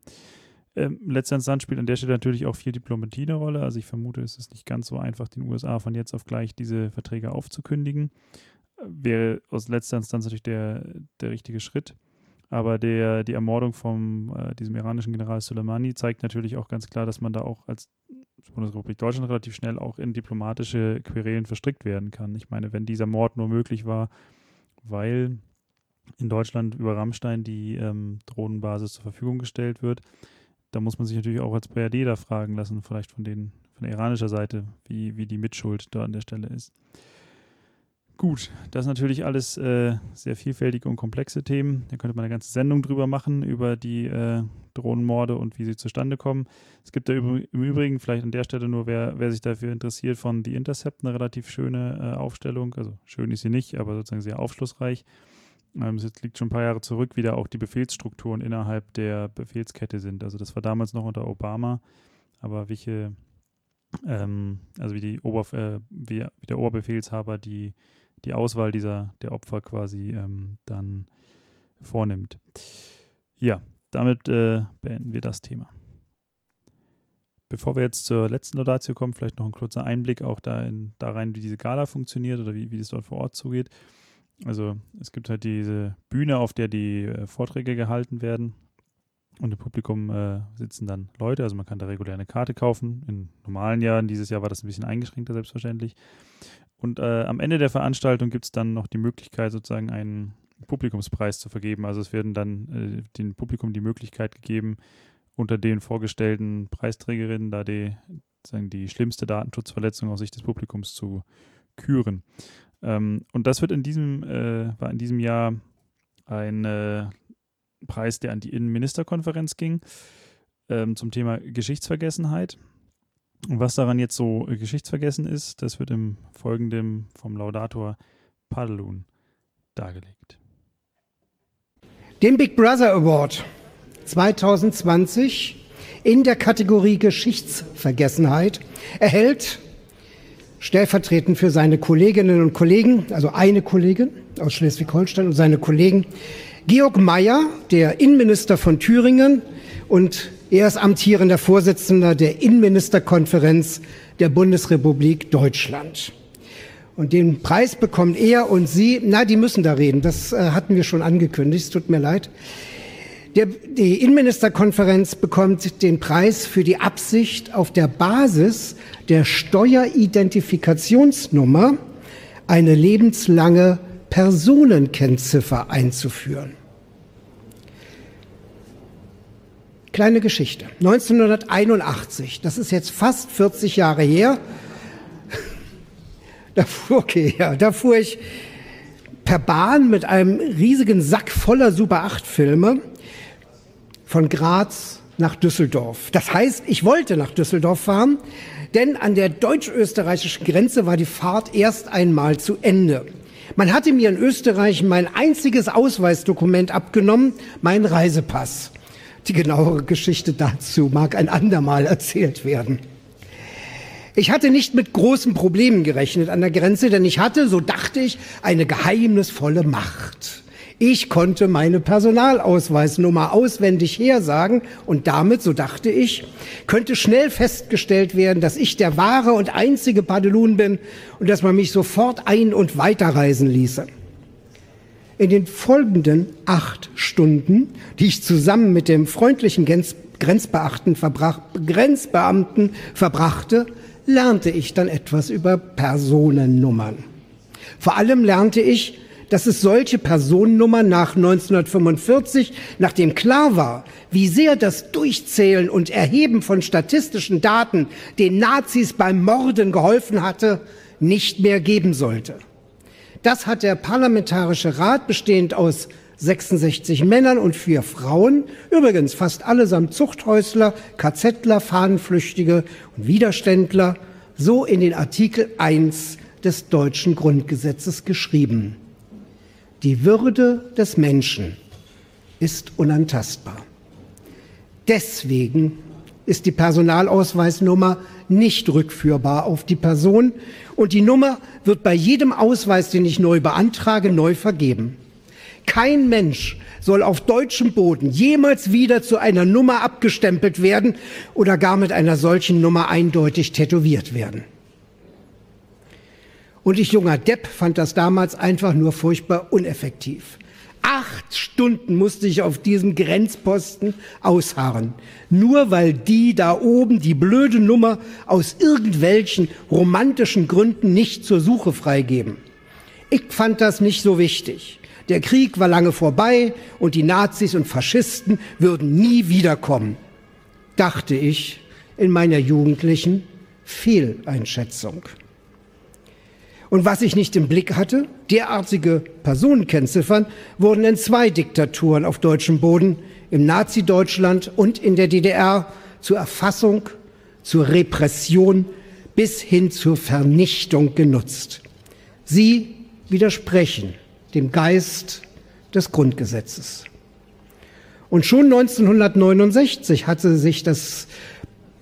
ähm, letzter Instanz spielt an der Stelle natürlich auch viel Diplomatie eine Rolle. Also ich vermute, es ist nicht ganz so einfach, den USA von jetzt auf gleich diese Verträge aufzukündigen. Wäre aus letzter Instanz natürlich der, der richtige Schritt. Aber der, die Ermordung von äh, diesem iranischen General Soleimani zeigt natürlich auch ganz klar, dass man da auch als Bundesrepublik Deutschland relativ schnell auch in diplomatische Querelen verstrickt werden kann. Ich meine, wenn dieser Mord nur möglich war, weil in Deutschland über Rammstein die ähm, Drohnenbasis zur Verfügung gestellt wird. Da muss man sich natürlich auch als BRD da fragen lassen, vielleicht von, den, von der iranischer Seite, wie, wie die Mitschuld da an der Stelle ist. Gut, das sind natürlich alles äh, sehr vielfältige und komplexe Themen. Da könnte man eine ganze Sendung drüber machen, über die äh, Drohnenmorde und wie sie zustande kommen. Es gibt da im Übrigen, vielleicht an der Stelle nur, wer, wer sich dafür interessiert, von The Intercept eine relativ schöne äh, Aufstellung. Also schön ist sie nicht, aber sozusagen sehr aufschlussreich. Ähm, es liegt schon ein paar Jahre zurück, wie da auch die Befehlsstrukturen innerhalb der Befehlskette sind. Also das war damals noch unter Obama, aber welche, ähm, also wie, die Oberf äh, wie, wie der Oberbefehlshaber die die Auswahl dieser der Opfer quasi ähm, dann vornimmt. Ja, damit äh, beenden wir das Thema. Bevor wir jetzt zur letzten Laudatio kommen, vielleicht noch ein kurzer Einblick auch da, in, da rein, wie diese Gala funktioniert oder wie, wie es dort vor Ort zugeht. Also es gibt halt diese Bühne, auf der die äh, Vorträge gehalten werden. Und im Publikum äh, sitzen dann Leute, also man kann da regulär eine Karte kaufen. In normalen Jahren, dieses Jahr war das ein bisschen eingeschränkter selbstverständlich. Und äh, am Ende der Veranstaltung gibt es dann noch die Möglichkeit, sozusagen einen Publikumspreis zu vergeben. Also es werden dann äh, dem Publikum die Möglichkeit gegeben, unter den vorgestellten Preisträgerinnen da die, sagen, die schlimmste Datenschutzverletzung aus Sicht des Publikums zu küren. Ähm, und das wird in diesem, äh, war in diesem Jahr ein äh, Preis, der an die Innenministerkonferenz ging, ähm, zum Thema Geschichtsvergessenheit. Und was daran jetzt so äh, geschichtsvergessen ist, das wird im Folgenden vom Laudator Padelun dargelegt. Den Big Brother Award 2020 in der Kategorie Geschichtsvergessenheit erhält stellvertretend für seine Kolleginnen und Kollegen, also eine Kollegin aus Schleswig-Holstein und seine Kollegen, Georg Mayer, der Innenminister von Thüringen und er ist amtierender Vorsitzender der Innenministerkonferenz der Bundesrepublik Deutschland. Und den Preis bekommt er und Sie, na, die müssen da reden, das äh, hatten wir schon angekündigt, es tut mir leid. Der, die Innenministerkonferenz bekommt den Preis für die Absicht, auf der Basis der Steueridentifikationsnummer eine lebenslange Personenkennziffer einzuführen. Kleine Geschichte. 1981, das ist jetzt fast 40 Jahre her. Da fuhr, okay, ja, da fuhr ich per Bahn mit einem riesigen Sack voller Super 8 Filme von Graz nach Düsseldorf. Das heißt, ich wollte nach Düsseldorf fahren, denn an der deutsch-österreichischen Grenze war die Fahrt erst einmal zu Ende. Man hatte mir in Österreich mein einziges Ausweisdokument abgenommen, mein Reisepass. Die genauere Geschichte dazu mag ein andermal erzählt werden. Ich hatte nicht mit großen Problemen gerechnet an der Grenze, denn ich hatte, so dachte ich, eine geheimnisvolle Macht. Ich konnte meine Personalausweisnummer auswendig hersagen und damit, so dachte ich, könnte schnell festgestellt werden, dass ich der wahre und einzige Padelun bin und dass man mich sofort ein- und weiterreisen ließe. In den folgenden acht Stunden, die ich zusammen mit dem freundlichen Grenzbeamten, verbrach, Grenzbeamten verbrachte, lernte ich dann etwas über Personennummern. Vor allem lernte ich, dass es solche Personennummern nach 1945, nachdem klar war, wie sehr das Durchzählen und Erheben von statistischen Daten den Nazis beim Morden geholfen hatte, nicht mehr geben sollte. Das hat der Parlamentarische Rat, bestehend aus 66 Männern und vier Frauen, übrigens fast allesamt Zuchthäusler, KZler, Fahnenflüchtige und Widerständler, so in den Artikel 1 des deutschen Grundgesetzes geschrieben. Die Würde des Menschen ist unantastbar. Deswegen ist die Personalausweisnummer nicht rückführbar auf die Person und die Nummer wird bei jedem Ausweis, den ich neu beantrage, neu vergeben. Kein Mensch soll auf deutschem Boden jemals wieder zu einer Nummer abgestempelt werden oder gar mit einer solchen Nummer eindeutig tätowiert werden. Und ich junger Depp fand das damals einfach nur furchtbar uneffektiv. Acht Stunden musste ich auf diesem Grenzposten ausharren. Nur weil die da oben die blöde Nummer aus irgendwelchen romantischen Gründen nicht zur Suche freigeben. Ich fand das nicht so wichtig. Der Krieg war lange vorbei und die Nazis und Faschisten würden nie wiederkommen. Dachte ich in meiner jugendlichen Fehleinschätzung. Und was ich nicht im Blick hatte, derartige Personenkennziffern wurden in zwei Diktaturen auf deutschem Boden, im Nazi-Deutschland und in der DDR, zur Erfassung, zur Repression bis hin zur Vernichtung genutzt. Sie widersprechen dem Geist des Grundgesetzes. Und schon 1969 hatte sich das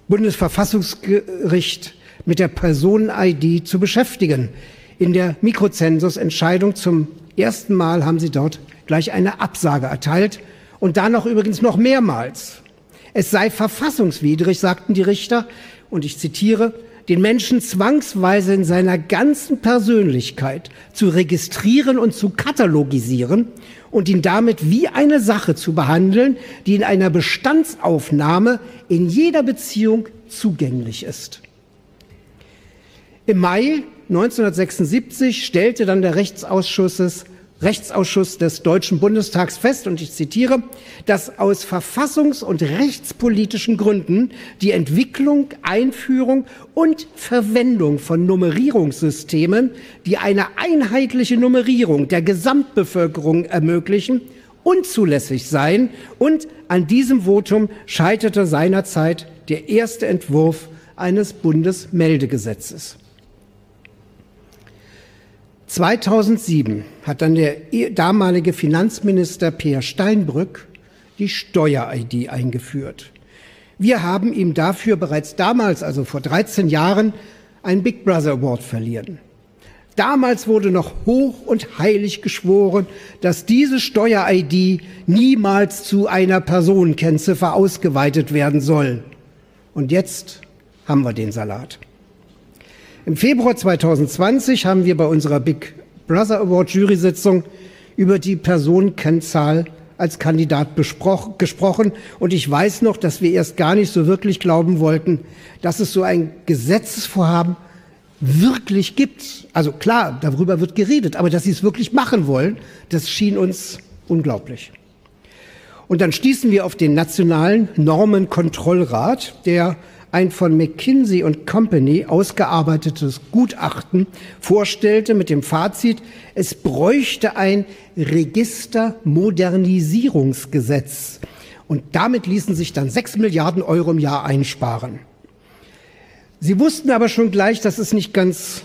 Bundesverfassungsgericht mit der Personen-ID zu beschäftigen. In der Mikrozensusentscheidung zum ersten Mal haben sie dort gleich eine Absage erteilt und dann noch übrigens noch mehrmals. Es sei verfassungswidrig, sagten die Richter, und ich zitiere, den Menschen zwangsweise in seiner ganzen Persönlichkeit zu registrieren und zu katalogisieren und ihn damit wie eine Sache zu behandeln, die in einer Bestandsaufnahme in jeder Beziehung zugänglich ist. Im Mai 1976 stellte dann der Rechtsausschuss, Rechtsausschuss des Deutschen Bundestags fest, und ich zitiere, dass aus verfassungs- und rechtspolitischen Gründen die Entwicklung, Einführung und Verwendung von Nummerierungssystemen, die eine einheitliche Nummerierung der Gesamtbevölkerung ermöglichen, unzulässig seien. Und an diesem Votum scheiterte seinerzeit der erste Entwurf eines Bundesmeldegesetzes. 2007 hat dann der damalige Finanzminister Peer Steinbrück die Steuer-ID eingeführt. Wir haben ihm dafür bereits damals, also vor 13 Jahren, einen Big Brother Award verliehen. Damals wurde noch hoch und heilig geschworen, dass diese Steuer-ID niemals zu einer Personenkennziffer ausgeweitet werden soll. Und jetzt haben wir den Salat. Im Februar 2020 haben wir bei unserer Big Brother Award Jury-Sitzung über die Personenkennzahl als Kandidat gesprochen. Und ich weiß noch, dass wir erst gar nicht so wirklich glauben wollten, dass es so ein Gesetzesvorhaben wirklich gibt. Also klar, darüber wird geredet, aber dass sie es wirklich machen wollen, das schien uns unglaublich. Und dann stießen wir auf den Nationalen Normenkontrollrat, der ein von McKinsey Company ausgearbeitetes Gutachten vorstellte mit dem Fazit, es bräuchte ein Registermodernisierungsgesetz. Und damit ließen sich dann sechs Milliarden Euro im Jahr einsparen. Sie wussten aber schon gleich, das ist nicht ganz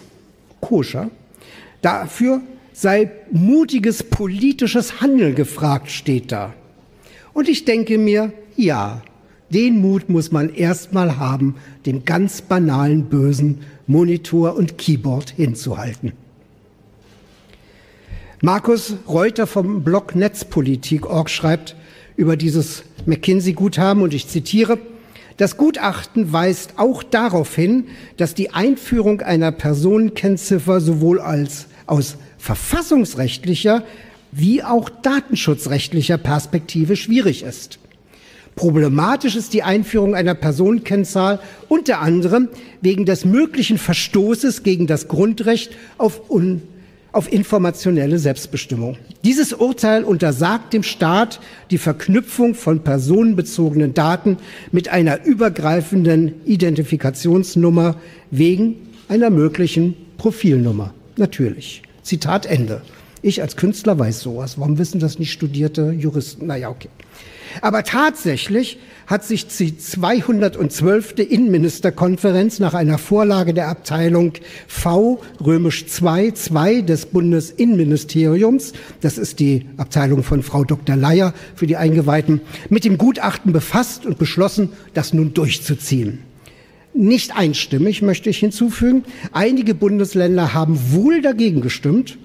koscher. Dafür sei mutiges politisches Handeln gefragt, steht da. Und ich denke mir, ja, den Mut muss man erstmal haben, dem ganz banalen bösen Monitor und Keyboard hinzuhalten. Markus Reuter vom Blog Netzpolitik.org schreibt über dieses McKinsey-Guthaben und ich zitiere, das Gutachten weist auch darauf hin, dass die Einführung einer Personenkennziffer sowohl als aus verfassungsrechtlicher wie auch datenschutzrechtlicher Perspektive schwierig ist. Problematisch ist die Einführung einer Personenkennzahl unter anderem wegen des möglichen Verstoßes gegen das Grundrecht auf, un, auf informationelle Selbstbestimmung. Dieses Urteil untersagt dem Staat die Verknüpfung von personenbezogenen Daten mit einer übergreifenden Identifikationsnummer wegen einer möglichen Profilnummer. Natürlich. Zitat Ende. Ich als Künstler weiß sowas. Warum wissen das nicht studierte Juristen? Naja, okay. Aber tatsächlich hat sich die 212. Innenministerkonferenz nach einer Vorlage der Abteilung V römisch 2 2 des Bundesinnenministeriums, das ist die Abteilung von Frau Dr. Leier für die Eingeweihten, mit dem Gutachten befasst und beschlossen, das nun durchzuziehen. Nicht einstimmig möchte ich hinzufügen. Einige Bundesländer haben wohl dagegen gestimmt,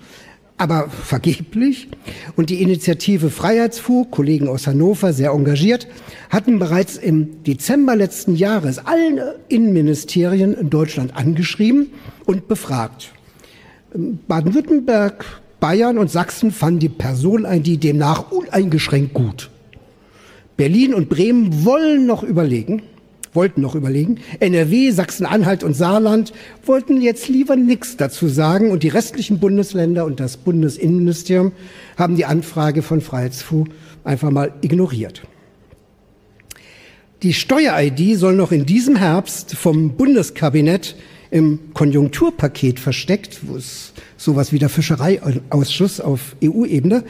aber vergeblich. Und die Initiative Freiheitsfuhr, Kollegen aus Hannover, sehr engagiert, hatten bereits im Dezember letzten Jahres alle Innenministerien in Deutschland angeschrieben und befragt. Baden-Württemberg, Bayern und Sachsen fanden die Person-ID demnach uneingeschränkt gut. Berlin und Bremen wollen noch überlegen, wollten noch überlegen. NRW, Sachsen-Anhalt und Saarland wollten jetzt lieber nichts dazu sagen und die restlichen Bundesländer und das Bundesinnenministerium haben die Anfrage von Freiheitsfu einfach mal ignoriert. Die Steuer-ID soll noch in diesem Herbst vom Bundeskabinett im Konjunkturpaket versteckt, wo es sowas wie der Fischereiausschuss auf EU-Ebene,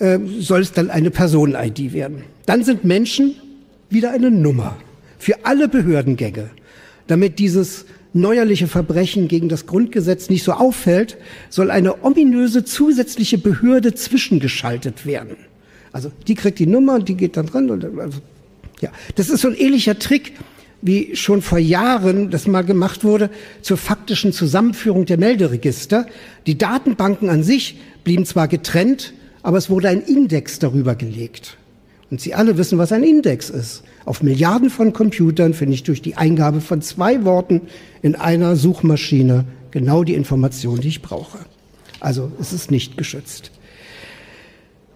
äh, soll es dann eine Personen-ID werden. Dann sind Menschen wieder eine Nummer für alle Behördengänge, damit dieses neuerliche Verbrechen gegen das Grundgesetz nicht so auffällt, soll eine ominöse zusätzliche Behörde zwischengeschaltet werden. Also die kriegt die Nummer und die geht dann dran. Und, also, ja, das ist so ein ähnlicher Trick, wie schon vor Jahren das mal gemacht wurde zur faktischen Zusammenführung der Melderegister. Die Datenbanken an sich blieben zwar getrennt, aber es wurde ein Index darüber gelegt. Und Sie alle wissen, was ein Index ist. Auf Milliarden von Computern finde ich durch die Eingabe von zwei Worten in einer Suchmaschine genau die Information, die ich brauche. Also es ist nicht geschützt.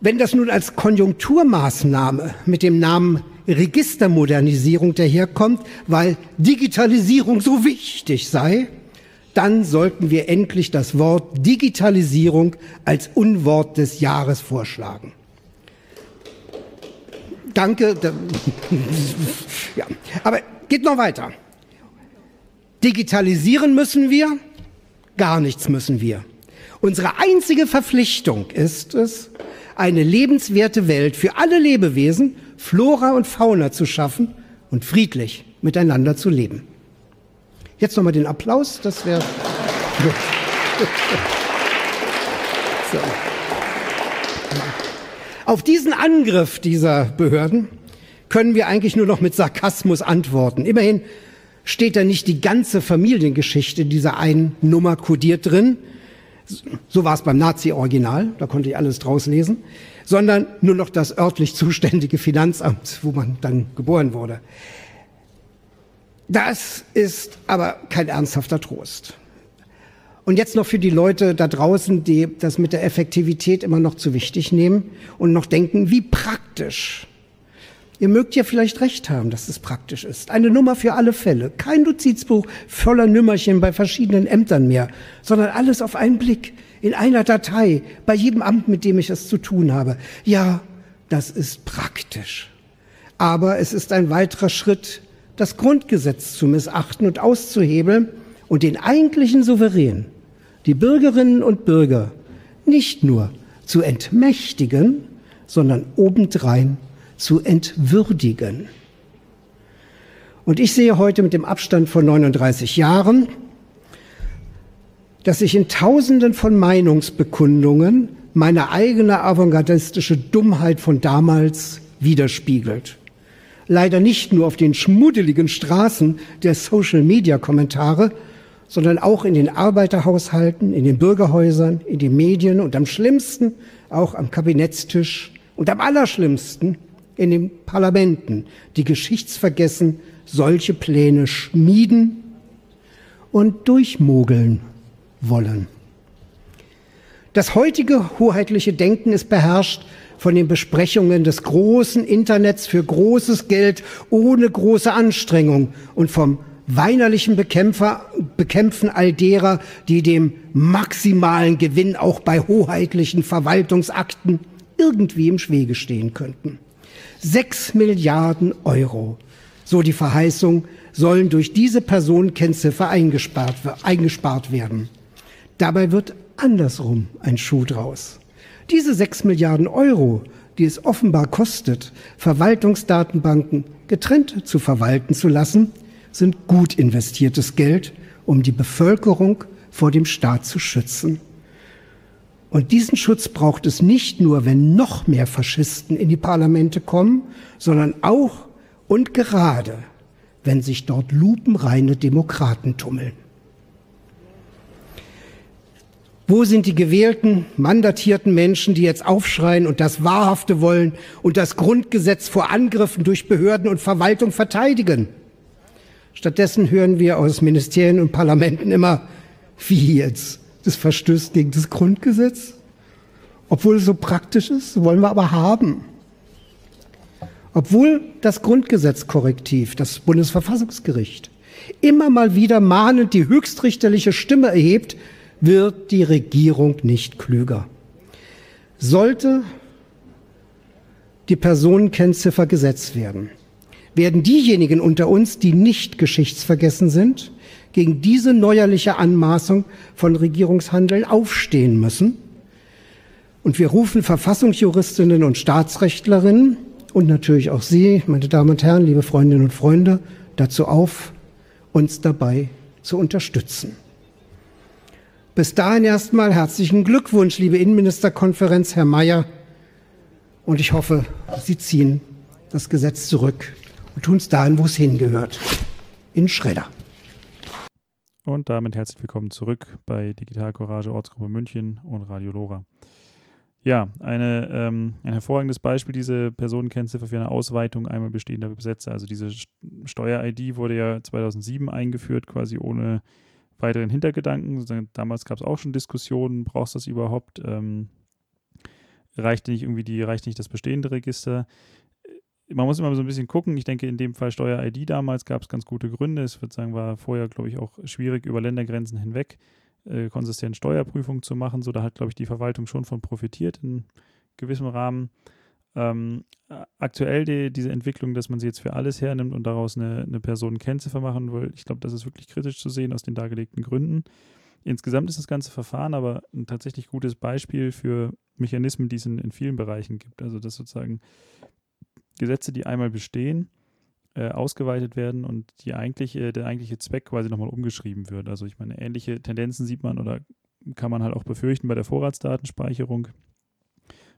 Wenn das nun als Konjunkturmaßnahme mit dem Namen Registermodernisierung daherkommt, weil Digitalisierung so wichtig sei, dann sollten wir endlich das Wort Digitalisierung als Unwort des Jahres vorschlagen. Danke. ja. Aber geht noch weiter. Digitalisieren müssen wir, gar nichts müssen wir. Unsere einzige Verpflichtung ist es, eine lebenswerte Welt für alle Lebewesen, Flora und Fauna zu schaffen und friedlich miteinander zu leben. Jetzt nochmal den Applaus, das wäre. so. Auf diesen Angriff dieser Behörden können wir eigentlich nur noch mit Sarkasmus antworten. Immerhin steht da nicht die ganze Familiengeschichte dieser einen Nummer kodiert drin. So war es beim Nazi-Original, da konnte ich alles draus lesen, sondern nur noch das örtlich zuständige Finanzamt, wo man dann geboren wurde. Das ist aber kein ernsthafter Trost. Und jetzt noch für die Leute da draußen, die das mit der Effektivität immer noch zu wichtig nehmen und noch denken, wie praktisch. Ihr mögt ja vielleicht recht haben, dass es praktisch ist. Eine Nummer für alle Fälle. Kein Notizbuch voller Nümmerchen bei verschiedenen Ämtern mehr, sondern alles auf einen Blick, in einer Datei, bei jedem Amt, mit dem ich es zu tun habe. Ja, das ist praktisch. Aber es ist ein weiterer Schritt, das Grundgesetz zu missachten und auszuhebeln und den eigentlichen Souverän, die Bürgerinnen und Bürger, nicht nur zu entmächtigen, sondern obendrein zu entwürdigen. Und ich sehe heute mit dem Abstand von 39 Jahren, dass sich in Tausenden von Meinungsbekundungen meine eigene avantgardistische Dummheit von damals widerspiegelt. Leider nicht nur auf den schmuddeligen Straßen der Social-Media-Kommentare, sondern auch in den Arbeiterhaushalten, in den Bürgerhäusern, in den Medien und am schlimmsten auch am Kabinettstisch und am allerschlimmsten in den Parlamenten, die geschichtsvergessen solche Pläne schmieden und durchmogeln wollen. Das heutige hoheitliche Denken ist beherrscht von den Besprechungen des großen Internets für großes Geld ohne große Anstrengung und vom weinerlichen Bekämpfer, Bekämpfen all derer, die dem maximalen Gewinn auch bei hoheitlichen Verwaltungsakten irgendwie im Schwege stehen könnten. Sechs Milliarden Euro, so die Verheißung, sollen durch diese Personenkennziffer eingespart, eingespart werden. Dabei wird andersrum ein Schuh draus. Diese sechs Milliarden Euro, die es offenbar kostet, Verwaltungsdatenbanken getrennt zu verwalten zu lassen, sind gut investiertes Geld, um die Bevölkerung vor dem Staat zu schützen. Und diesen Schutz braucht es nicht nur, wenn noch mehr Faschisten in die Parlamente kommen, sondern auch und gerade, wenn sich dort lupenreine Demokraten tummeln. Wo sind die gewählten, mandatierten Menschen, die jetzt aufschreien und das Wahrhafte wollen und das Grundgesetz vor Angriffen durch Behörden und Verwaltung verteidigen? Stattdessen hören wir aus Ministerien und Parlamenten immer, wie jetzt, das verstößt gegen das Grundgesetz. Obwohl es so praktisch ist, wollen wir aber haben. Obwohl das Grundgesetzkorrektiv, das Bundesverfassungsgericht, immer mal wieder mahnend die höchstrichterliche Stimme erhebt, wird die Regierung nicht klüger. Sollte die Personenkennziffer gesetzt werden, werden diejenigen unter uns, die nicht geschichtsvergessen sind, gegen diese neuerliche Anmaßung von Regierungshandeln aufstehen müssen. Und wir rufen Verfassungsjuristinnen und Staatsrechtlerinnen und natürlich auch Sie, meine Damen und Herren, liebe Freundinnen und Freunde, dazu auf, uns dabei zu unterstützen. Bis dahin erstmal herzlichen Glückwunsch, liebe Innenministerkonferenz, Herr Mayer. Und ich hoffe, Sie ziehen das Gesetz zurück und tun es dahin, wo es hingehört. In Schredder. Und damit herzlich willkommen zurück bei Digital Courage Ortsgruppe München und Radio Lora. Ja, eine, ähm, ein hervorragendes Beispiel, diese Personenkennziffer für eine Ausweitung einmal bestehender Gesetze. Also diese Steuer-ID wurde ja 2007 eingeführt, quasi ohne weiteren Hintergedanken. Damals gab es auch schon Diskussionen, brauchst du das überhaupt? Ähm, reicht nicht irgendwie die, reicht nicht das bestehende Register? Man muss immer so ein bisschen gucken. Ich denke, in dem Fall Steuer-ID damals gab es ganz gute Gründe. Es würde sagen, war vorher, glaube ich, auch schwierig über Ländergrenzen hinweg äh, konsistent Steuerprüfung zu machen. So, da hat, glaube ich, die Verwaltung schon von profitiert in gewissem Rahmen. Ähm, aktuell die, diese Entwicklung, dass man sie jetzt für alles hernimmt und daraus eine, eine Personenkennziffer machen will, ich glaube, das ist wirklich kritisch zu sehen aus den dargelegten Gründen. Insgesamt ist das ganze Verfahren aber ein tatsächlich gutes Beispiel für Mechanismen, die es in, in vielen Bereichen gibt. Also, dass sozusagen Gesetze, die einmal bestehen, äh, ausgeweitet werden und die eigentliche, der eigentliche Zweck quasi nochmal umgeschrieben wird. Also ich meine, ähnliche Tendenzen sieht man oder kann man halt auch befürchten bei der Vorratsdatenspeicherung,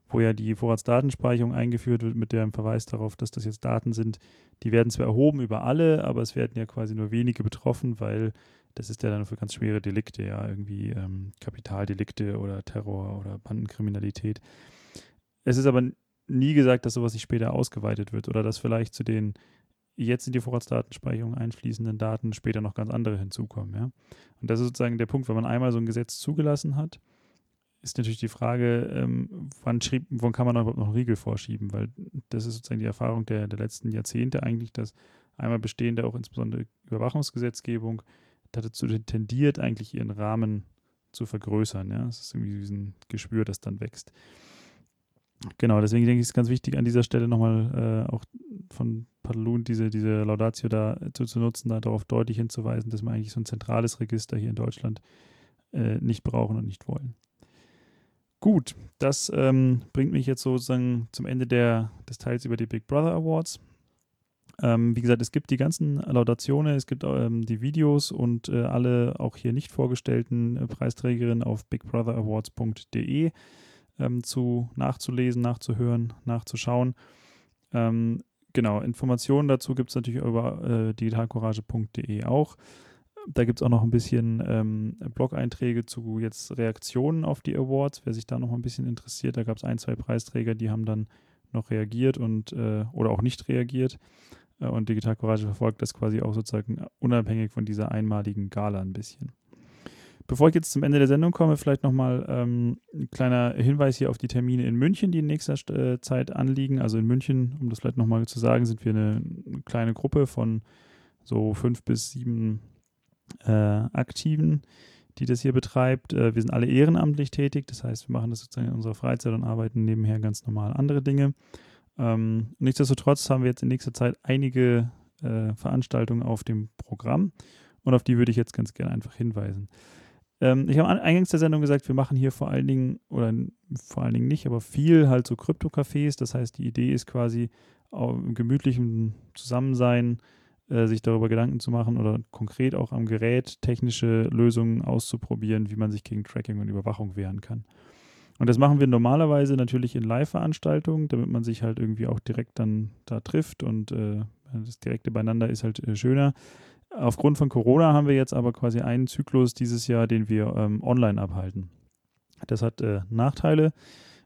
wo ja die Vorratsdatenspeicherung eingeführt wird mit dem Verweis darauf, dass das jetzt Daten sind, die werden zwar erhoben über alle, aber es werden ja quasi nur wenige betroffen, weil das ist ja dann für ganz schwere Delikte, ja, irgendwie ähm, Kapitaldelikte oder Terror oder Bandenkriminalität. Es ist aber nie gesagt, dass sowas nicht später ausgeweitet wird oder dass vielleicht zu den jetzt in die Vorratsdatenspeicherung einfließenden Daten später noch ganz andere hinzukommen. Ja? Und das ist sozusagen der Punkt, wenn man einmal so ein Gesetz zugelassen hat, ist natürlich die Frage, ähm, wann, schrieb, wann kann man überhaupt noch einen Riegel vorschieben, weil das ist sozusagen die Erfahrung der, der letzten Jahrzehnte eigentlich, dass einmal bestehende, auch insbesondere Überwachungsgesetzgebung, dazu tendiert, eigentlich ihren Rahmen zu vergrößern. Ja? Es ist irgendwie ein Gespür, das dann wächst. Genau, deswegen denke ich, ist es ganz wichtig, an dieser Stelle nochmal äh, auch von Padalun diese, diese Laudatio da zu, zu nutzen, da darauf deutlich hinzuweisen, dass wir eigentlich so ein zentrales Register hier in Deutschland äh, nicht brauchen und nicht wollen. Gut, das ähm, bringt mich jetzt sozusagen zum Ende der, des Teils über die Big Brother Awards. Ähm, wie gesagt, es gibt die ganzen Laudationen, es gibt ähm, die Videos und äh, alle auch hier nicht vorgestellten äh, Preisträgerinnen auf bigbrother.awards.de ähm, zu nachzulesen, nachzuhören, nachzuschauen. Ähm, genau, Informationen dazu gibt es natürlich über äh, digitalcourage.de auch. Da gibt es auch noch ein bisschen ähm, Blog-Einträge zu jetzt Reaktionen auf die Awards, wer sich da noch ein bisschen interessiert. Da gab es ein, zwei Preisträger, die haben dann noch reagiert und äh, oder auch nicht reagiert. Äh, und Digital Courage verfolgt das quasi auch sozusagen unabhängig von dieser einmaligen Gala ein bisschen. Bevor ich jetzt zum Ende der Sendung komme, vielleicht nochmal ähm, ein kleiner Hinweis hier auf die Termine in München, die in nächster äh, Zeit anliegen. Also in München, um das vielleicht nochmal zu sagen, sind wir eine, eine, kleine Gruppe von so fünf bis sieben äh, Aktiven, die das hier betreibt. Äh, wir sind alle ehrenamtlich tätig, das heißt, wir machen das sozusagen in unserer Freizeit und arbeiten nebenher ganz normal andere Dinge. Ähm, nichtsdestotrotz haben wir jetzt in nächster Zeit einige äh, Veranstaltungen auf dem Programm und auf die würde ich jetzt ganz gerne einfach hinweisen. Ähm, ich habe eingangs der Sendung gesagt, wir machen hier vor allen Dingen, oder vor allen Dingen nicht, aber viel halt so Krypto-Cafés. Das heißt, die Idee ist quasi im gemütlichen Zusammensein, äh, sich darüber Gedanken zu machen oder konkret auch am Gerät technische Lösungen auszuprobieren, wie man sich gegen Tracking und Überwachung wehren kann. Und das machen wir normalerweise natürlich in Live-Veranstaltungen, damit man sich halt irgendwie auch direkt dann da trifft und äh, das direkte Beieinander ist halt äh, schöner. Aufgrund von Corona haben wir jetzt aber quasi einen Zyklus dieses Jahr, den wir ähm, online abhalten. Das hat äh, Nachteile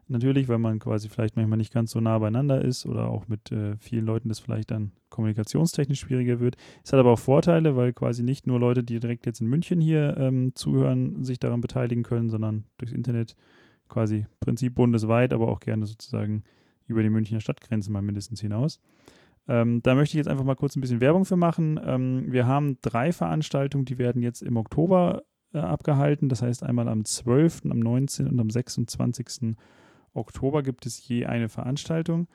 natürlich, weil man quasi vielleicht manchmal nicht ganz so nah beieinander ist oder auch mit äh, vielen Leuten das vielleicht dann kommunikationstechnisch schwieriger wird. Es hat aber auch Vorteile, weil quasi nicht nur Leute, die direkt jetzt in München hier ähm, zuhören, sich daran beteiligen können, sondern durchs Internet quasi Prinzip bundesweit, aber auch gerne sozusagen über die Münchner Stadtgrenzen mal mindestens hinaus. Ähm, da möchte ich jetzt einfach mal kurz ein bisschen Werbung für machen. Ähm, wir haben drei Veranstaltungen, die werden jetzt im Oktober äh, abgehalten. Das heißt, einmal am 12., am 19. und am 26. Oktober gibt es je eine Veranstaltung.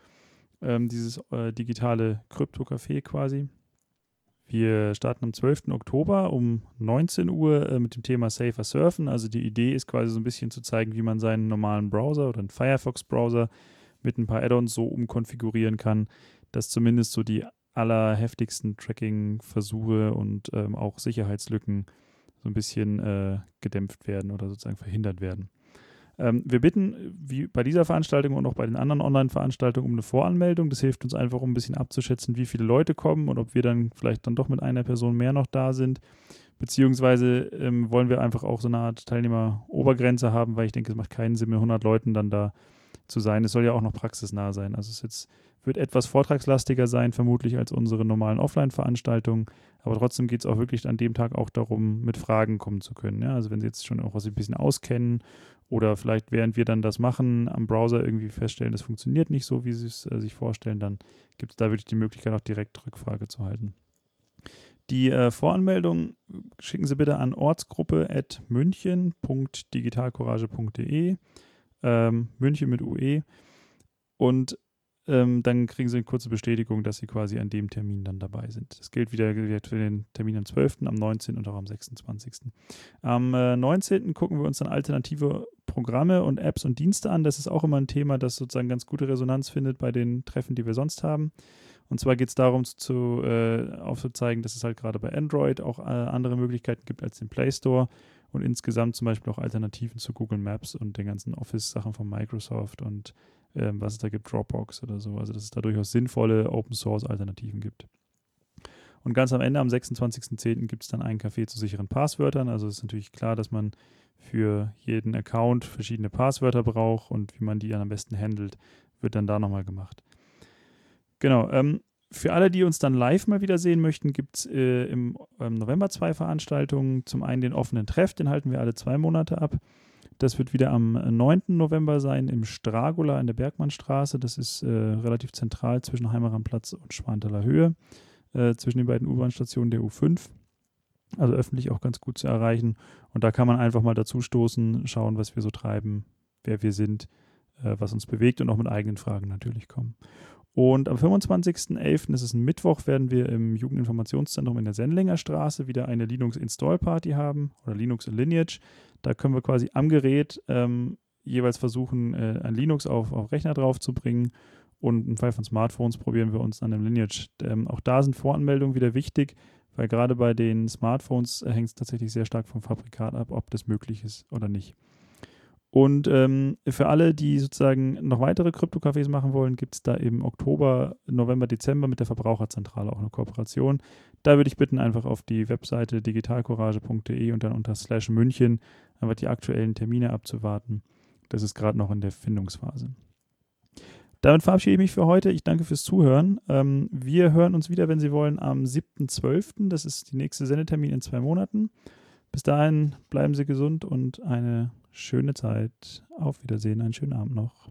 ähm, dieses äh, digitale Krypto-Café quasi. Wir starten am 12. Oktober um 19 Uhr äh, mit dem Thema Safer Surfen. Also die Idee ist quasi so ein bisschen zu zeigen, wie man seinen normalen Browser oder einen Firefox-Browser mit ein paar Add-ons so umkonfigurieren kann, dass zumindest so die allerheftigsten Tracking-Versuche und ähm, auch Sicherheitslücken so ein bisschen äh, gedämpft werden oder sozusagen verhindert werden. Ähm, wir bitten, wie bei dieser Veranstaltung und auch bei den anderen Online-Veranstaltungen, um eine Voranmeldung. Das hilft uns einfach, um ein bisschen abzuschätzen, wie viele Leute kommen und ob wir dann vielleicht dann doch mit einer Person mehr noch da sind. Beziehungsweise ähm, wollen wir einfach auch so eine Art Teilnehmerobergrenze haben, weil ich denke, es macht keinen Sinn, mit 100 Leuten dann da zu sein. Es soll ja auch noch praxisnah sein. Also es jetzt, wird etwas vortragslastiger sein, vermutlich als unsere normalen Offline-Veranstaltungen. Aber trotzdem geht es auch wirklich an dem Tag auch darum, mit Fragen kommen zu können. Ja? Also wenn Sie jetzt schon auch was ein bisschen auskennen oder vielleicht während wir dann das machen, am Browser irgendwie feststellen, das funktioniert nicht so, wie Sie es äh, sich vorstellen, dann gibt es da wirklich die Möglichkeit, auch direkt Rückfrage zu halten. Die äh, Voranmeldung schicken Sie bitte an ortsgruppe.münchen.digitalcourage.de ähm, München mit UE und ähm, dann kriegen sie eine kurze Bestätigung, dass sie quasi an dem Termin dann dabei sind. Das gilt wieder für den Termin am 12., am 19. und auch am 26. Am äh, 19. gucken wir uns dann alternative Programme und Apps und Dienste an. Das ist auch immer ein Thema, das sozusagen ganz gute Resonanz findet bei den Treffen, die wir sonst haben. Und zwar geht es darum, zu, äh, aufzuzeigen, dass es halt gerade bei Android auch äh, andere Möglichkeiten gibt als den Play Store und insgesamt zum Beispiel auch Alternativen zu Google Maps und den ganzen Office-Sachen von Microsoft und ähm, was es da gibt, Dropbox oder so. Also dass es da durchaus sinnvolle Open-Source-Alternativen gibt. Und ganz am Ende, am 26.10., gibt es dann einen Café zu sicheren Passwörtern. Also ist natürlich klar, dass man für jeden Account verschiedene Passwörter braucht und wie man die dann am besten handelt, wird dann da nochmal gemacht. Genau. Ähm, für alle, die uns dann live mal wieder sehen möchten, gibt es äh, im, im, November zwei Veranstaltungen. Zum einen den offenen Treff, den halten wir alle zwei Monate ab. Das wird wieder am 9. November sein im Stragula in der Bergmannstraße. Das ist äh, relativ zentral zwischen Heimeranplatz und Schwantaler Höhe, äh, zwischen den beiden U-Bahn-Stationen der U5. Also öffentlich auch ganz gut zu erreichen. Und da kann man einfach mal dazu stoßen, schauen, was wir so treiben, wer wir sind, äh, was uns bewegt und auch mit eigenen Fragen natürlich kommen. Und am 25.11., das ist ein Mittwoch, werden wir im Jugendinformationszentrum in der Sendlinger Straße wieder eine Linux Install Party haben oder Linux Lineage. Da können wir quasi am Gerät ähm, jeweils versuchen, äh, ein Linux auf, auf Rechner draufzubringen. Und im Fall von Smartphones probieren wir uns an dem Lineage. Ähm, auch da sind Voranmeldungen wieder wichtig, weil gerade bei den Smartphones äh, hängt es tatsächlich sehr stark vom Fabrikat ab, ob das möglich ist oder nicht. Und ähm, für alle, die sozusagen noch weitere Krypto-Cafés machen wollen, gibt es da im Oktober, November, Dezember mit der Verbraucherzentrale auch eine Kooperation. Da würde ich bitten, einfach auf die Webseite digitalcourage.de und dann unter slash München einfach die aktuellen Termine abzuwarten. Das ist gerade noch in der Findungsphase. Damit verabschiede ich mich für heute. Ich danke fürs Zuhören. Ähm, wir hören uns wieder, wenn Sie wollen, am 7.12. Das ist die nächste Sendetermin in zwei Monaten. Bis dahin bleiben Sie gesund und eine schöne Zeit. Auf Wiedersehen, einen schönen Abend noch.